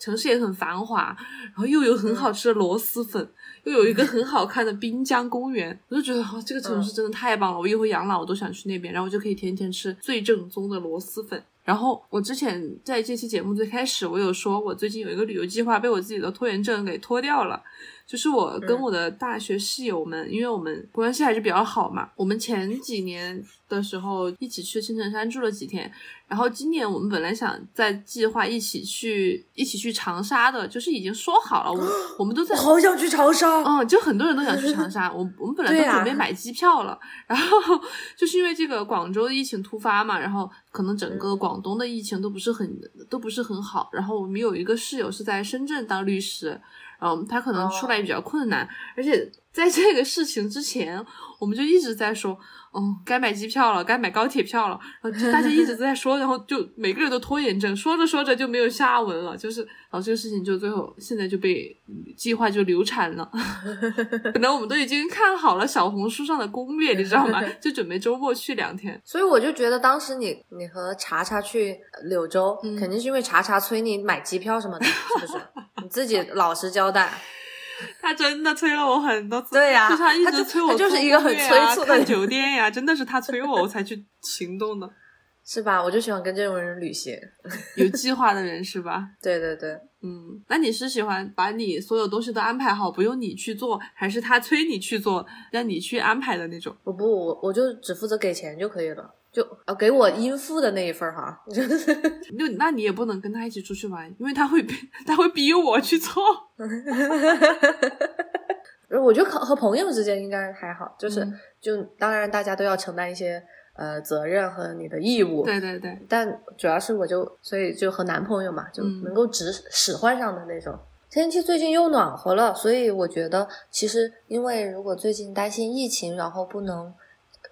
城市也很繁华，然后又有很好吃的螺蛳粉，又有一个很好看的滨江公园，我就觉得哦，这个城市真的太棒了，我以后养老我都想去那边，然后我就可以天天吃最正宗的螺蛳粉。然后我之前在这期节目最开始，我有说我最近有一个旅游计划被我自己的拖延症给拖掉了，就是我跟我的大学室友们，因为我们关系还是比较好嘛，我们前几年的时候一起去青城山住了几天，然后今年我们本来想在计划一起去一起去长沙的，就是已经说好了，我们 我们都在好想去长沙。嗯，就很多人都想去长沙，我我们本来都准备买机票了，然后 就是因为这个广州的疫情突发嘛，然后可能整嗯个广东的疫情都不是很都不是很好，然后我们有一个室友是在深圳当律师，嗯，他可能出来也比较困难，而且在这个事情之前，我们就一直在说，嗯，该买机票了，该买高铁票了，然后就大家一直在说，然后就每个人都拖延症，说着说着就没有下文了，就是然后这个事情就最后现在就被嗯计划就流产了。本来我们都已经看好了小红书上的攻略，你知道吗？就准备周末去两天。所以我就觉得当时你你和查查去柳州，嗯肯定是因为查查催你买机票什么的，是不是？你自己老实交代。他真的催了我很多次，对呀就是他一直催我他就是一个很催促的酒店呀，真的是他催我，我才去行动的。是吧？我就喜欢跟这种人旅行。有计划的人是吧？对对对，嗯，那你是喜欢把你所有东西都安排好，不用你去做，还是他催你去做，让你去安排的那种？我不我我就只负责给钱就可以了，就呃给我应付的那一份儿哈。就那你也不能跟他一起出去玩，因为他会逼他会逼我去做。我觉得和和朋友之间应该还好，就是、嗯就当然大家都要承担一些呃责任和你的义务。对对对，但主要是我就所以就和男朋友嘛，就嗯能够直使唤上的那种。天气最近又暖和了，所以我觉得其实因为如果最近担心疫情，然后不能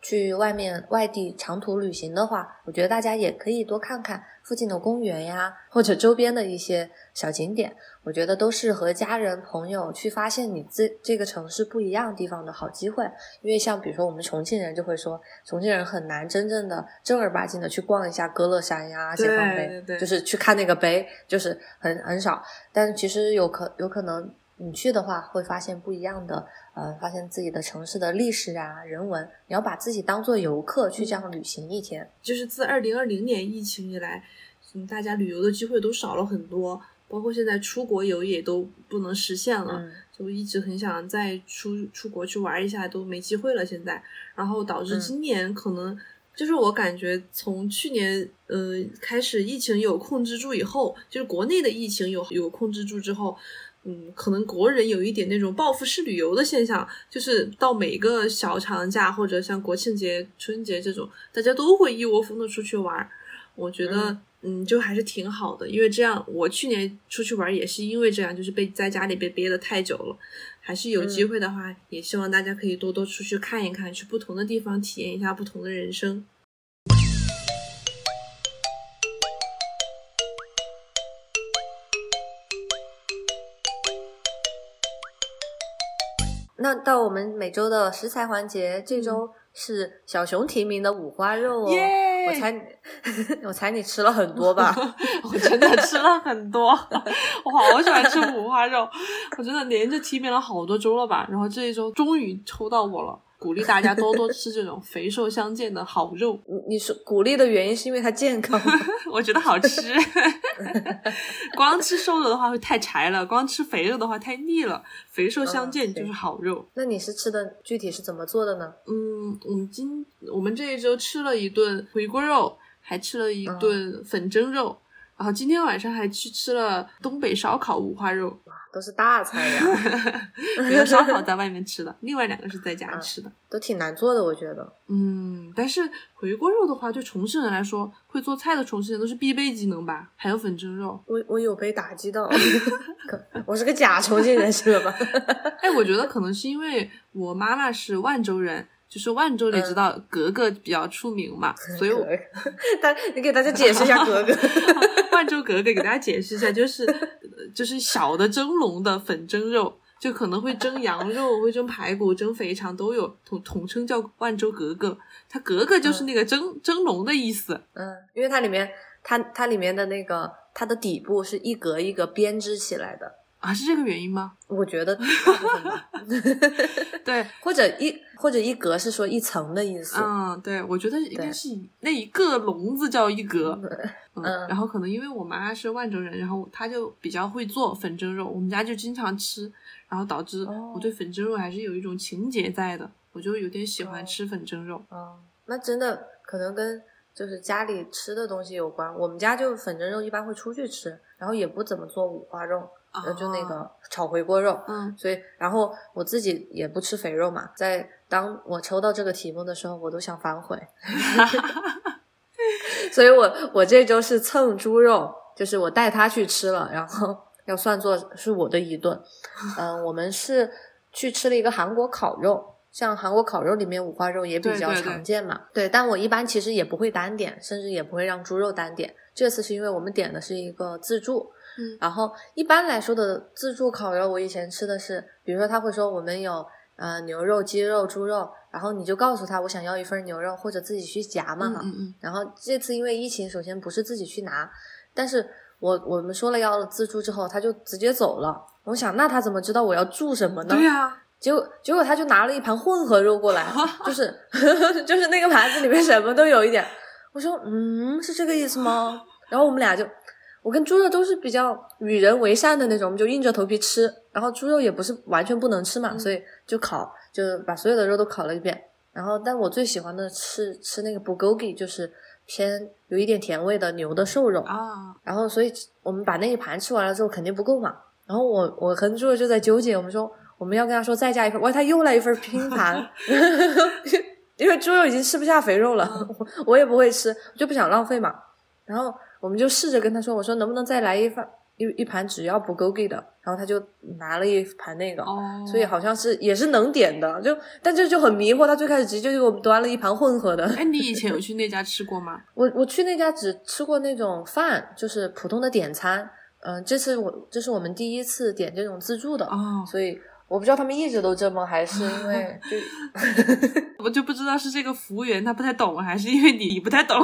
去外面外地长途旅行的话，我觉得大家也可以多看看附近的公园呀，或者周边的一些小景点。我觉得都是和家人朋友去发现你这这个城市不一样地方的好机会。因为像比如说我们重庆人就会说，重庆人很难真正的正儿八经的去逛一下歌乐山呀、解放碑，就是去看那个碑，就是很很少。但其实有可有可能你去的话，会发现不一样的，呃，发现自己的城市的历史啊、人文。你要把自己当做游客去这样旅行一天。就是自二零二零年疫情以来，嗯，大家旅游的机会都少了很多，包括现在出国游也都不能实现了。嗯就一直很想再出出国去玩一下，都没机会了。现在，然后导致嗯今年可能、就是我感觉从去年呃开始疫情有控制住以后，就是国内的疫情有有控制住之后。嗯，可能国人有一点那种报复式旅游的现象，就是到每个小长假或者像国庆节、春节这种，大家都会一窝蜂的出去玩儿。我觉得，嗯就还是挺好的，因为这样，我去年出去玩也是因为这样，就是被在家里被憋的太久了，还是有机会的话，也希望大家可以多多出去看一看，去不同的地方体验一下不同的人生。那到我们每周的食材环节，这周是小熊提名的五花肉哦。我猜你，我猜你吃了很多吧？我真的吃了很多，我好喜欢吃五花肉，我真的连着提名了好多周了吧，然后这一周终于抽到我了，鼓励大家多多吃这种肥瘦相间的好肉，你你说鼓励的原因是因为它健康？我觉得好吃。光吃瘦肉的话会太柴了，光吃肥肉的话太腻了，肥瘦相间就是好肉。那你是吃的具体是怎么做的呢？嗯，我们今我们这一周吃了一顿回锅肉，还吃了一嗯顿粉蒸肉，然后今天晚上还去吃了东北烧烤五花肉，都是大菜呀，没有烧烤 在外面吃的，另外两个是在家吃的。都挺难做的，我觉得。嗯，但是回锅肉的话，对重庆人来说，会做菜的重庆人都是必备技能吧？还有粉蒸肉，我我有被打击到，可我是个假重庆人是吧？哎，我觉得可能是因为我妈妈是万州人，就是万州你知道格格比较出名嘛，所以我大你给大家解释一下格格。万州格格给大家解释一下，就是呃就是小的蒸笼的粉蒸肉，就可能会蒸羊肉、会蒸排骨、蒸肥肠都有，统统称叫万州格格。它格格就是那个蒸、蒸笼的意思。嗯，因为它里面它它里面的那个它的底部是一格一格编织起来的，啊，是这个原因吗？我觉得 大部分吧对，或者一或者一格是说一层的意思。嗯，对，我觉得应该是那一个笼子叫一格。嗯，嗯然后可能因为我妈是万州人，然后她就比较会做粉蒸肉，我们家就经常吃，然后导致哦我对粉蒸肉还是有一种情结在的，我就有点喜欢吃粉蒸肉。哦，那真的可能跟就是家里吃的东西有关。我们家就粉蒸肉一般会出去吃，然后也不怎么做五花肉，呃，就那哦个炒回锅肉。嗯，所以，然后我自己也不吃肥肉嘛，在当我抽到这个题目的时候，我都想反悔。所以我我这周是蹭猪肉，就是我带他去吃了，然后 要算作是我的一顿。嗯、我们是去吃了一个韩国烤肉，像韩国烤肉里面五花肉也比较对对对常见嘛。对，但我一般其实也不会单点，甚至也不会让猪肉单点。这次是因为我们点的是一个自助，嗯然后一般来说的自助烤肉，我以前吃的是，比如说他会说我们有呃牛肉、鸡肉、猪肉，然后你就告诉他我想要一份牛肉，或者自己去夹嘛哈。嗯嗯嗯，然后这次因为疫情，首先不是自己去拿，但是我我们说了要自助之后，他就直接走了。我想那他怎么知道我要住什么呢？对呀、结果结果他就拿了一盘混合肉过来，就是 就是那个盘子里面什么都有一点。我说嗯，是这个意思吗？然后我们俩就，我跟猪肉都是比较与人为善的那种，我们就硬着头皮吃。然后猪肉也不是完全不能吃嘛，嗯所以就烤，就把所有的肉都烤了一遍。然后，但我最喜欢的是吃那个 bulgogi，就是偏有一点甜味的牛的瘦肉。啊，然后，所以我们把那一盘吃完了之后，肯定不够嘛。然后我我和猪肉就在纠结，我们说我们要跟他说再加一份，哇，他又来一份拼盘 因为猪肉已经吃不下肥肉了，我我也不会吃，我就不想浪费嘛。然后我们就试着跟他说，我说能不能再来一份一一盘只要不 gogi 的，然后他就拿了一盘那个。哦，所以好像是也是能点的，就但这就很迷惑。他最开始直接就给我们端了一盘混合的，哎，你以前有 去那家吃过吗？我我去那家只吃过那种饭，就是普通的点餐。嗯、这次我这是我们第一次点这种自助的，哦，所以我不知道他们一直都这么，还是因为 就 我就不知道是这个服务员他不太懂，还是因为你你不太懂。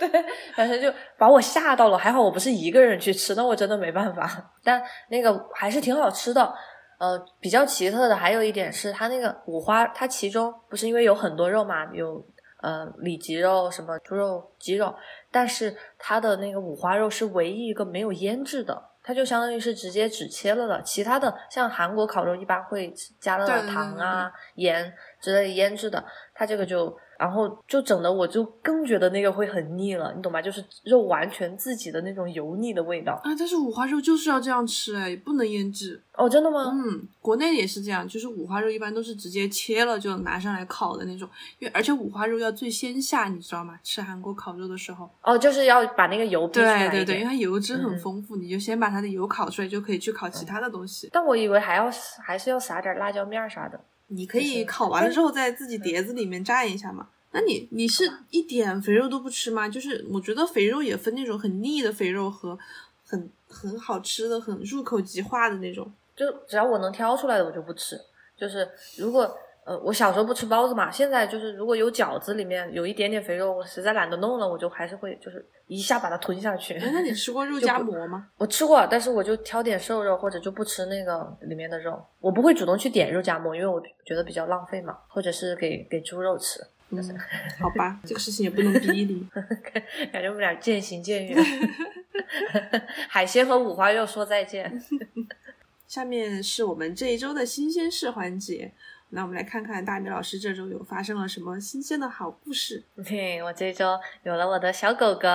对，反正就把我吓到了。还好我不是一个人去吃，那我真的没办法。但那个还是挺好吃的。呃，比较奇特的还有一点是，它那个五花，它其中不是因为有很多肉嘛，有呃里脊肉、什么猪肉、鸡肉，但是它的那个五花肉是唯一一个没有腌制的，它就相当于是直接只切了的。其他的像韩国烤肉一般会加了对对对糖啊、盐之类腌制的，它这个就然后就整的我就更觉得那个会很腻了，你懂吗？就是肉完全自己的那种油腻的味道。啊，但是五花肉就是要这样吃，哎，不能腌制。哦，真的吗？嗯，国内也是这样，就是五花肉一般都是直接切了就拿上来烤的那种，因为而且五花肉要最先下，你知道吗？吃韩国烤肉的时候，哦，就是要把那个油逼出来对对对，因为。它油脂嗯很丰富，你就先把它的油烤出来，就可以去烤其他的东西。但我以为还要还是要撒点辣椒面儿啥的。你可以烤完了之后在自己碟子里面蘸一下嘛。那你你是一点肥肉都不吃吗？就是我觉得肥肉也分那种很腻的肥肉和很很好吃的、很入口即化的那种。就只要我能挑出来的，我就不吃。就是如果呃，我小时候不吃包子嘛，现在就是如果有饺子里面有一点点肥肉，我实在懒得弄了，我就还是会就是一下把它吞下去。哎，那你吃过 肉夹馍吗？我吃过，但是我就挑点瘦肉，或者就不吃那个里面的肉。我不会主动去点肉夹馍，因为我觉得比较浪费嘛，或者是给给猪肉吃。嗯，好吧，这个事情也不能逼你。感觉我们俩渐行渐远。海鲜和五花肉说再见。下面是我们这一周的新鲜事环节，那我们来看看大米老师这周有发生了什么新鲜的好故事。嘿，我这周有了我的小狗狗，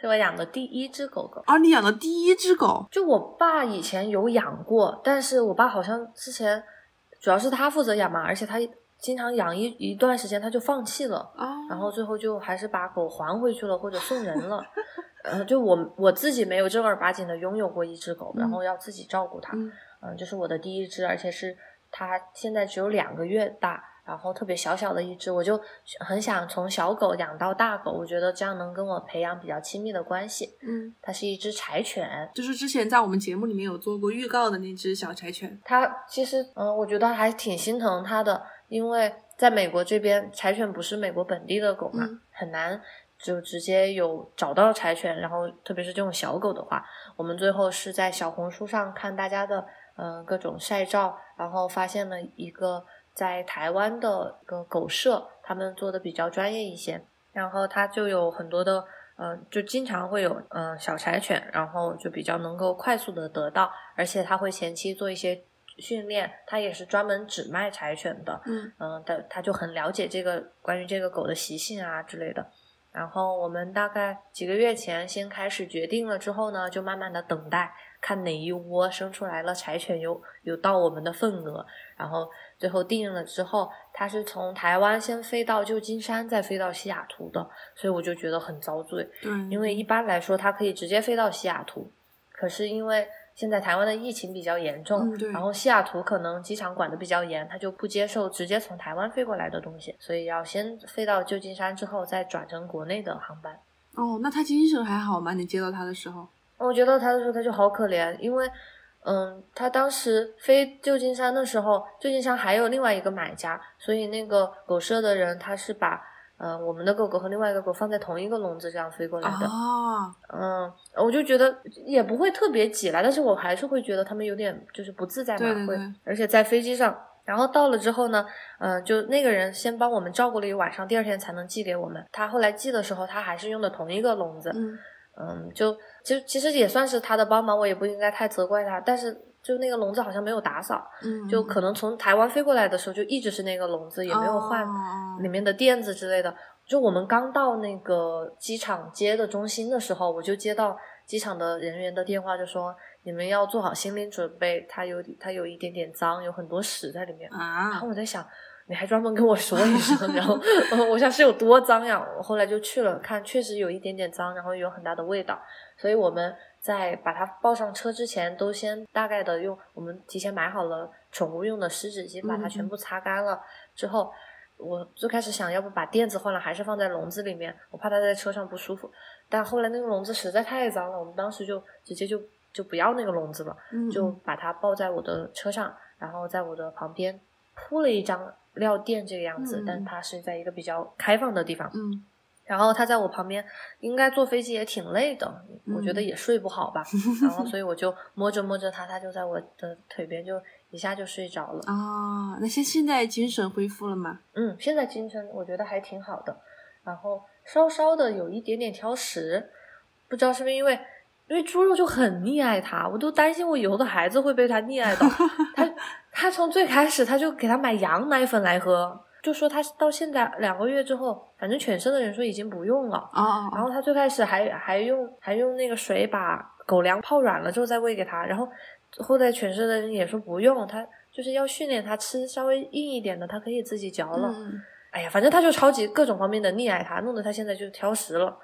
是我养的第一只狗狗。啊，你养的第一只狗，就我爸以前有养过，但是我爸好像之前主要是他负责养嘛，而且他经常养一一段时间他就放弃了，啊，然后最后就还是把狗还回去了或者送人了。呃，就我我自己没有正儿八经的拥有过一只狗，然后要自己照顾它。嗯嗯，这是我的第一只，而且是它现在只有两个月大，然后特别小小的一只，我就很想从小狗养到大狗，我觉得这样能跟我培养比较亲密的关系。嗯，它是一只柴犬，就是之前在我们节目里面有做过预告的那只小柴犬。它其实嗯，我觉得还挺心疼它的，因为在美国这边柴犬不是美国本地的狗嘛，嗯很难。就直接有找到柴犬，然后特别是这种小狗的话，我们最后是在小红书上看大家的嗯、呃各种晒照，然后发现了一个在台湾的一个狗舍，他们做的比较专业一些，然后它就有很多的嗯、呃就经常会有嗯、呃小柴犬，然后就比较能够快速的得到，而且它会前期做一些训练，它也是专门只卖柴犬的，嗯嗯，他他就很了解这个关于这个狗的习性啊之类的。然后我们大概几个月前先开始决定了之后呢，就慢慢的等待，看哪一窝生出来了柴犬有有到我们的份额，然后最后定了之后，它是从台湾先飞到旧金山，再飞到西雅图的，所以我就觉得很遭罪，对，因为一般来说它可以直接飞到西雅图，可是因为现在台湾的疫情比较严重，嗯然后西雅图可能机场管的比较严，它就不接受直接从台湾飞过来的东西，所以要先飞到旧金山之后再转成国内的航班。哦，那他精神还好吗？你接到他的时候？我觉得他的时候他就好可怜，因为，嗯，他当时飞旧金山的时候，旧金山还有另外一个买家，所以那个狗舍的人他是把，嗯、我们的狗狗和另外一个狗放在同一个笼子这样飞过来的。哦，嗯，我就觉得也不会特别挤啦，但是我还是会觉得他们有点就是不自在嘛，会对对对，而且在飞机上，然后到了之后呢，嗯、就那个人先帮我们照顾了一晚上，第二天才能寄给我们。他后来寄的时候，他还是用的同一个笼子，嗯嗯，就就其实也算是他的帮忙，我也不应该太责怪他，但是就那个笼子好像没有打扫，嗯，就可能从台湾飞过来的时候就一直是那个笼子，也没有换哦里面的垫子之类的。就我们刚到那个机场接的中心的时候，我就接到机场的人员的电话，就说你们要做好心理准备，它有它有一点点脏，有很多屎在里面。然啊后，我在想，你还专门跟我说一声，然后呃 我想是有多脏呀？我后来就去了看，确实有一点点脏，然后有很大的味道，所以我们在把它抱上车之前，都先大概的用我们提前买好了宠物用的湿纸巾，把它全部擦干了之后。我最开始想要不把垫子换了，还是放在笼子里面，我怕它在车上不舒服。但后来那个笼子实在太脏了，我们当时就直接就就不要那个笼子了。嗯就把它抱在我的车上，然后在我的旁边铺了一张料垫这个样子，嗯但它是在一个比较开放的地方。嗯然后他在我旁边，应该坐飞机也挺累的，我觉得嗯也睡不好吧。然后所以我就摸着摸着他，他就在我的腿边，就一下就睡着了。啊，那现现在精神恢复了吗？嗯，现在精神我觉得还挺好的，然后稍稍的有一点点挑食，不知道是不是因为因为猪肉就很溺爱它，我都担心我以后的孩子会被它溺爱到。他他从最开始他就给他买羊奶粉来喝，就说他到现在两个月之后，反正犬舍的人说已经不用了。然后他最开始还还用还用那个水把狗粮泡软了之后再喂给他，然后后来犬舍的人也说不用，他就是要训练它吃稍微硬一点的，它可以自己嚼了。嗯哎呀，反正他就超级各种方面的溺爱他，弄得他现在就挑食了。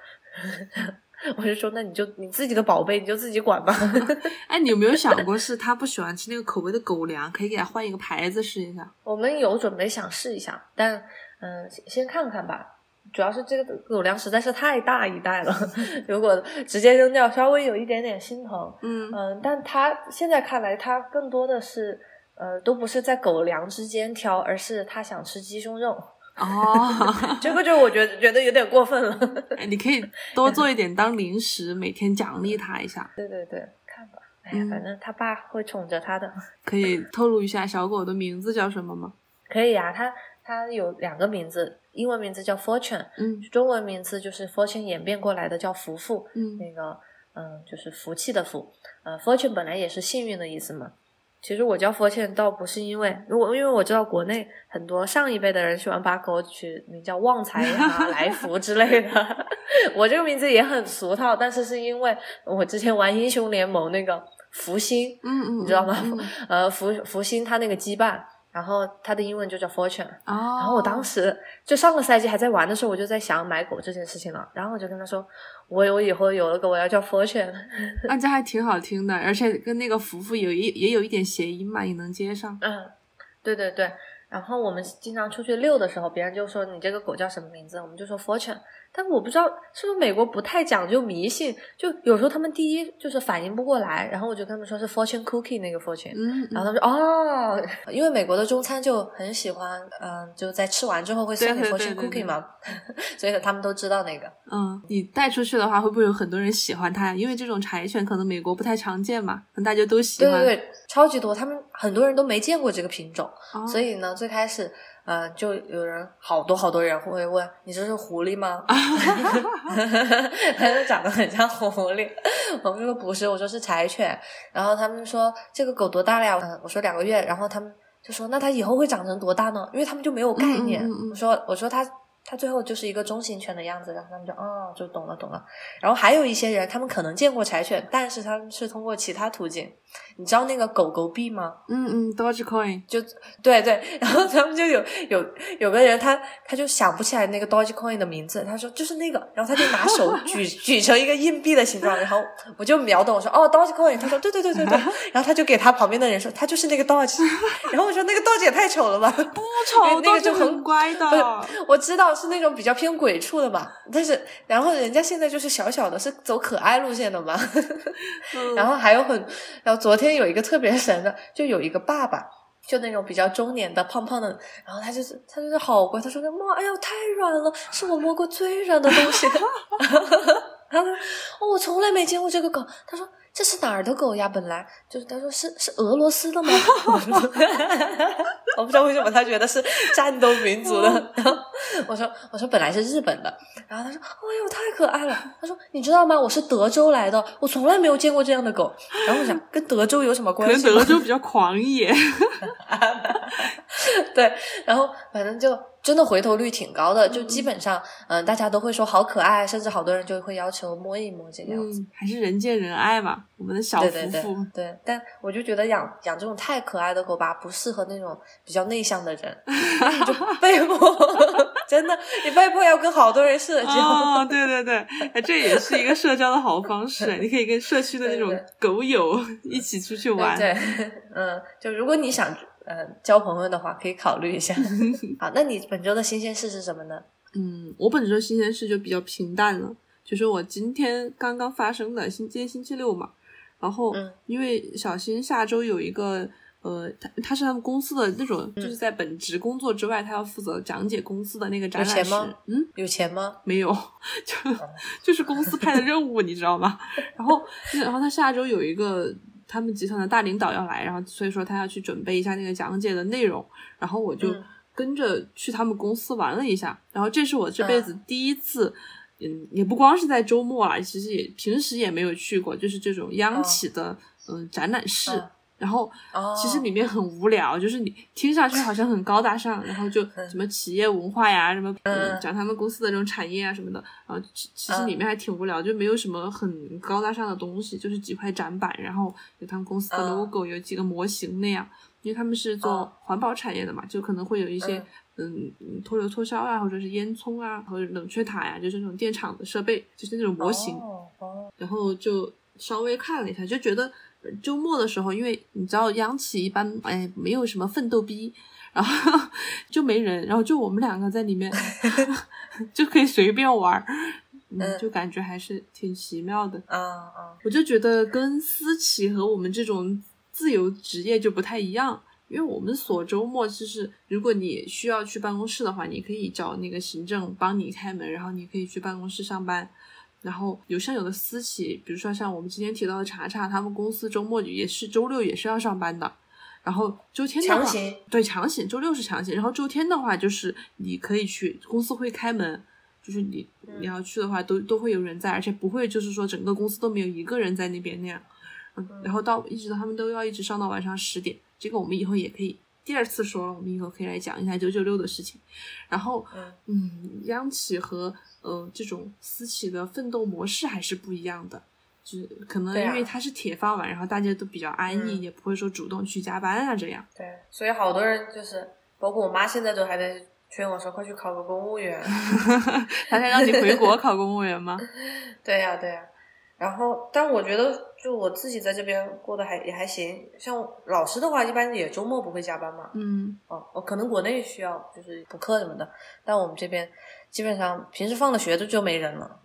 我就说，那你就你自己的宝贝，你就自己管吧。哎，你有没有想过，是他不喜欢吃那个口味的狗粮，可以给他换一个牌子试一下？我们有准备想试一下，但嗯，先先看看吧。主要是这个狗粮实在是太大一袋了，如果直接扔掉，稍微有一点点心疼。嗯嗯，但他现在看来，他更多的是呃，都不是在狗粮之间挑，而是他想吃鸡胸肉。哦，这个就我觉得觉得有点过分了。哎你可以多做一点当零食，每天奖励他一下。对对对，看吧。哎呀，嗯反正他爸会宠着他的。可以透露一下小狗的名字叫什么吗？可以啊，它它有两个名字，英文名字叫 Fortune，嗯中文名字就是 Fortune 演变过来的叫福福，嗯那个嗯就是福气的福，呃 Fortune 本来也是幸运的意思嘛，其实我叫 Fortune 倒不是因为，如果因为我知道国内很多上一辈的人喜欢把狗取名叫旺财啊、来福之类的，我这个名字也很俗套，但是是因为我之前玩英雄联盟那个福星，嗯嗯，你知道吗？嗯呃，福福星他那个羁绊，然后它的英文就叫 Fortune。哦，然后我当时就上个赛季还在玩的时候，我就在想买狗这件事情了。然后我就跟他说，我我以后有了狗，我要叫 Fortune。那这还挺好听的，而且跟那个福福有一也有一点谐音嘛，也能接上。嗯，对对对。然后我们经常出去遛的时候，别人就说你这个狗叫什么名字，我们就说 Fortune。但我不知道是不是美国不太讲究迷信，就有时候他们第一就是反应不过来，然后我就跟他们说是 Fortune Cookie 那个 Fortune。嗯，然后他们说哦，因为美国的中餐就很喜欢，嗯、就在吃完之后会送你 fortune cookie 对嘛，所以他们都知道那个。嗯，你带出去的话，会不会有很多人喜欢它？因为这种柴犬可能美国不太常见嘛，可能大家都喜欢。对对对，超级多，他们很多人都没见过这个品种，哦所以呢，最开始，呃，就有人好多好多人会问你这是狐狸吗？它 就长得很像狐狸，我们说不是，我说是柴犬，然后他们说这个狗多大了呀？嗯，我说两个月，然后他们就说那它以后会长成多大呢？因为他们就没有概念。嗯嗯嗯嗯我说我说它它最后就是一个中型犬的样子，然后他们就哦就懂了懂了。然后还有一些人，他们可能见过柴犬，但是他们是通过其他途径。你知道那个狗狗币吗？嗯嗯，Dogecoin，就对对，然后他们就有有有个人他他就想不起来那个 Dogecoin 的名字，他说就是那个，然后他就拿手举 举成一个硬币的形状，然后我就秒懂，我说哦 Dogecoin，他说对对对对对，然后他就给他旁边的人说他就是那个 Doge，然后我说那个 Doge 也太丑了吧，不丑，那个就很很乖的。我知道是那种比较偏鬼畜的嘛，但是然后人家现在就是小小的，是走可爱路线的嘛。嗯 然后还有很，然后昨天有一个特别神的，就有一个爸爸，就那种比较中年的胖胖的，然后他就是他就是好乖，他说妈，哎呀太软了，是我摸过最软的东西。然后他说哦，我从来没见过这个狗。他说这是哪儿的狗呀？本来就是他说是是俄罗斯的吗？我 说我不知道为什么他觉得是战斗民族的。然后我说我说本来是日本的。然后他说哎呦太可爱了。他说你知道吗？我是德州来的，我从来没有见过这样的狗。然后我想跟德州有什么关系吗？德州比较狂野。对，然后反正就真的回头率挺高的，就基本上，嗯、大家都会说好可爱，甚至好多人就会要求摸一摸这个样子。嗯，还是人见人爱嘛，我们的小对对对夫妇。对，但我就觉得养养这种太可爱的狗吧，不适合那种比较内向的人，你就被迫 真的，你被迫要跟好多人社交。哦，对对对，哎，这也是一个社交的好方式。你可以跟社区的那种狗友一起出去玩。对，嗯，就如果你想呃交朋友的话，可以考虑一下。好，那你本周的新鲜事是什么呢？嗯，我本周新鲜事就比较平淡了，就是我今天刚刚发生的，星今天星期六嘛，然后嗯因为小新下周有一个。呃，他他是他们公司的那种，嗯就是在本职工作之外，他要负责讲解公司的那个展览室钱吗。嗯，有钱吗？没有，就就是公司派的任务，你知道吗？然后，然后他下周有一个他们集团的大领导要来，然后所以说他要去准备一下那个讲解的内容，然后我就嗯跟着去他们公司玩了一下，然后这是我这辈子第一次。嗯，也不光是在周末啦，其实也平时也没有去过，就是这种央企的嗯、呃展览室。嗯然后哦，其实里面很无聊，就是你听上去好像很高大上，然后就什么企业文化呀，什么嗯讲他们公司的这种产业啊什么的，啊，其其实嗯。里面还挺无聊，就没有什么很高大上的东西，就是几块展板，然后有他们公司的嗯。logo，有几个模型那样，因为他们是做哦环保产业的嘛，就可能会有一些嗯。嗯脱硫脱硝啊，或者是烟囱啊，或者冷却塔呀，就是那种电厂的设备，就是那种模型。然后就稍微看了一下，就觉得呃周末的时候，因为你知道央企一般哎没有什么奋斗逼，然后 就没人，然后就我们两个在里面 就可以随便玩嗯就感觉还是挺奇妙的。嗯嗯我就觉得跟私企和我们这种自由职业就不太一样，因为我们所周末其实，如果你需要去办公室的话，你可以找那个行政帮你开门，然后你可以去办公室上班。然后有像有的私企，比如说像我们今天提到的查查，他们公司周末也是周六也是要上班的。然后周天的话，对强行，周六是强行，然后周天的话就是你可以去公司会开门，就是你你要去的话都都会有人在，而且不会就是说整个公司都没有一个人在那边那样。嗯，然后到一直到他们都要一直上到晚上十点，这个我们以后也可以第二次说了，我们以后可以来讲一下九九六的事情。然后，嗯，央企和呃这种私企的奋斗模式还是不一样的，就是可能因为它是铁饭碗，然后大家都比较安逸，也不会说主动去加班啊这样。对，所以好多人就是，包括我妈现在都还在。劝我说快去考个公务员，他想让你回国考公务员吗？对呀对呀，然后但我觉得就我自己在这边过得还也还行，像老师的话一般也周末不会加班嘛。嗯，哦，可能国内需要就是补课什么的，但我们这边。基本上平时放了学就就没人了，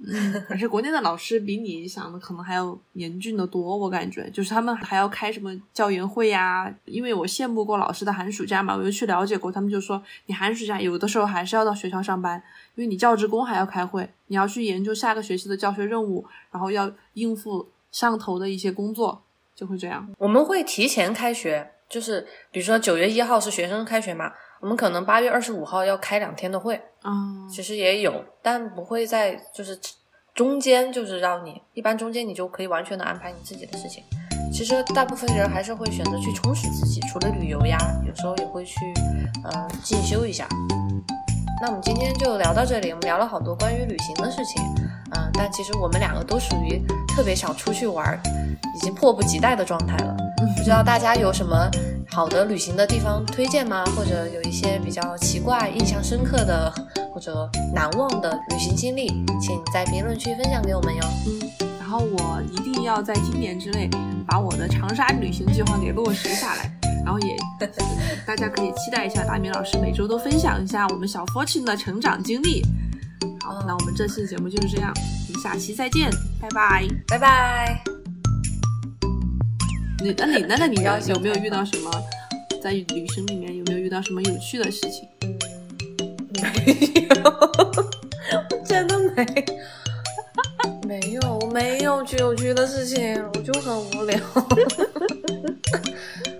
而且国内的老师比你想的可能还要严峻的多，我感觉就是他们还要开什么教研会呀。因为我羡慕过老师的寒暑假嘛，我就去了解过，他们就说你寒暑假有的时候还是要到学校上班，因为你教职工还要开会，你要去研究下个学期的教学任务，然后要应付上头的一些工作，就会这样。我们会提前开学，就是比如说九月一号是学生开学嘛。我们可能八月二十五号要开两天的会，啊，其实也有，但不会在就是中间，就是让你一般中间你就可以完全的安排你自己的事情。其实大部分人还是会选择去充实自己，除了旅游呀，有时候也会去呃进修一下。那我们今天就聊到这里，我们聊了好多关于旅行的事情，嗯，但其实我们两个都属于特别想出去玩，已经迫不及待的状态了。不知道大家有什么？好的旅行的地方推荐吗？或者有一些比较奇怪、印象深刻的或者难忘的旅行经历，请在评论区分享给我们哟。嗯，然后我一定要在今年之内把我的长沙旅行计划给落实下来。然后也大家可以期待一下大明老师每周都分享一下我们小 fortune 的成长经历。好，那我们这期节目就是这样，我们下期再见，拜拜，拜拜。你那你那那你有没有遇到什么在旅行里面有没有遇到什么有趣的事情？没有，真的没，没有，没有去有趣的事情，我就很无聊。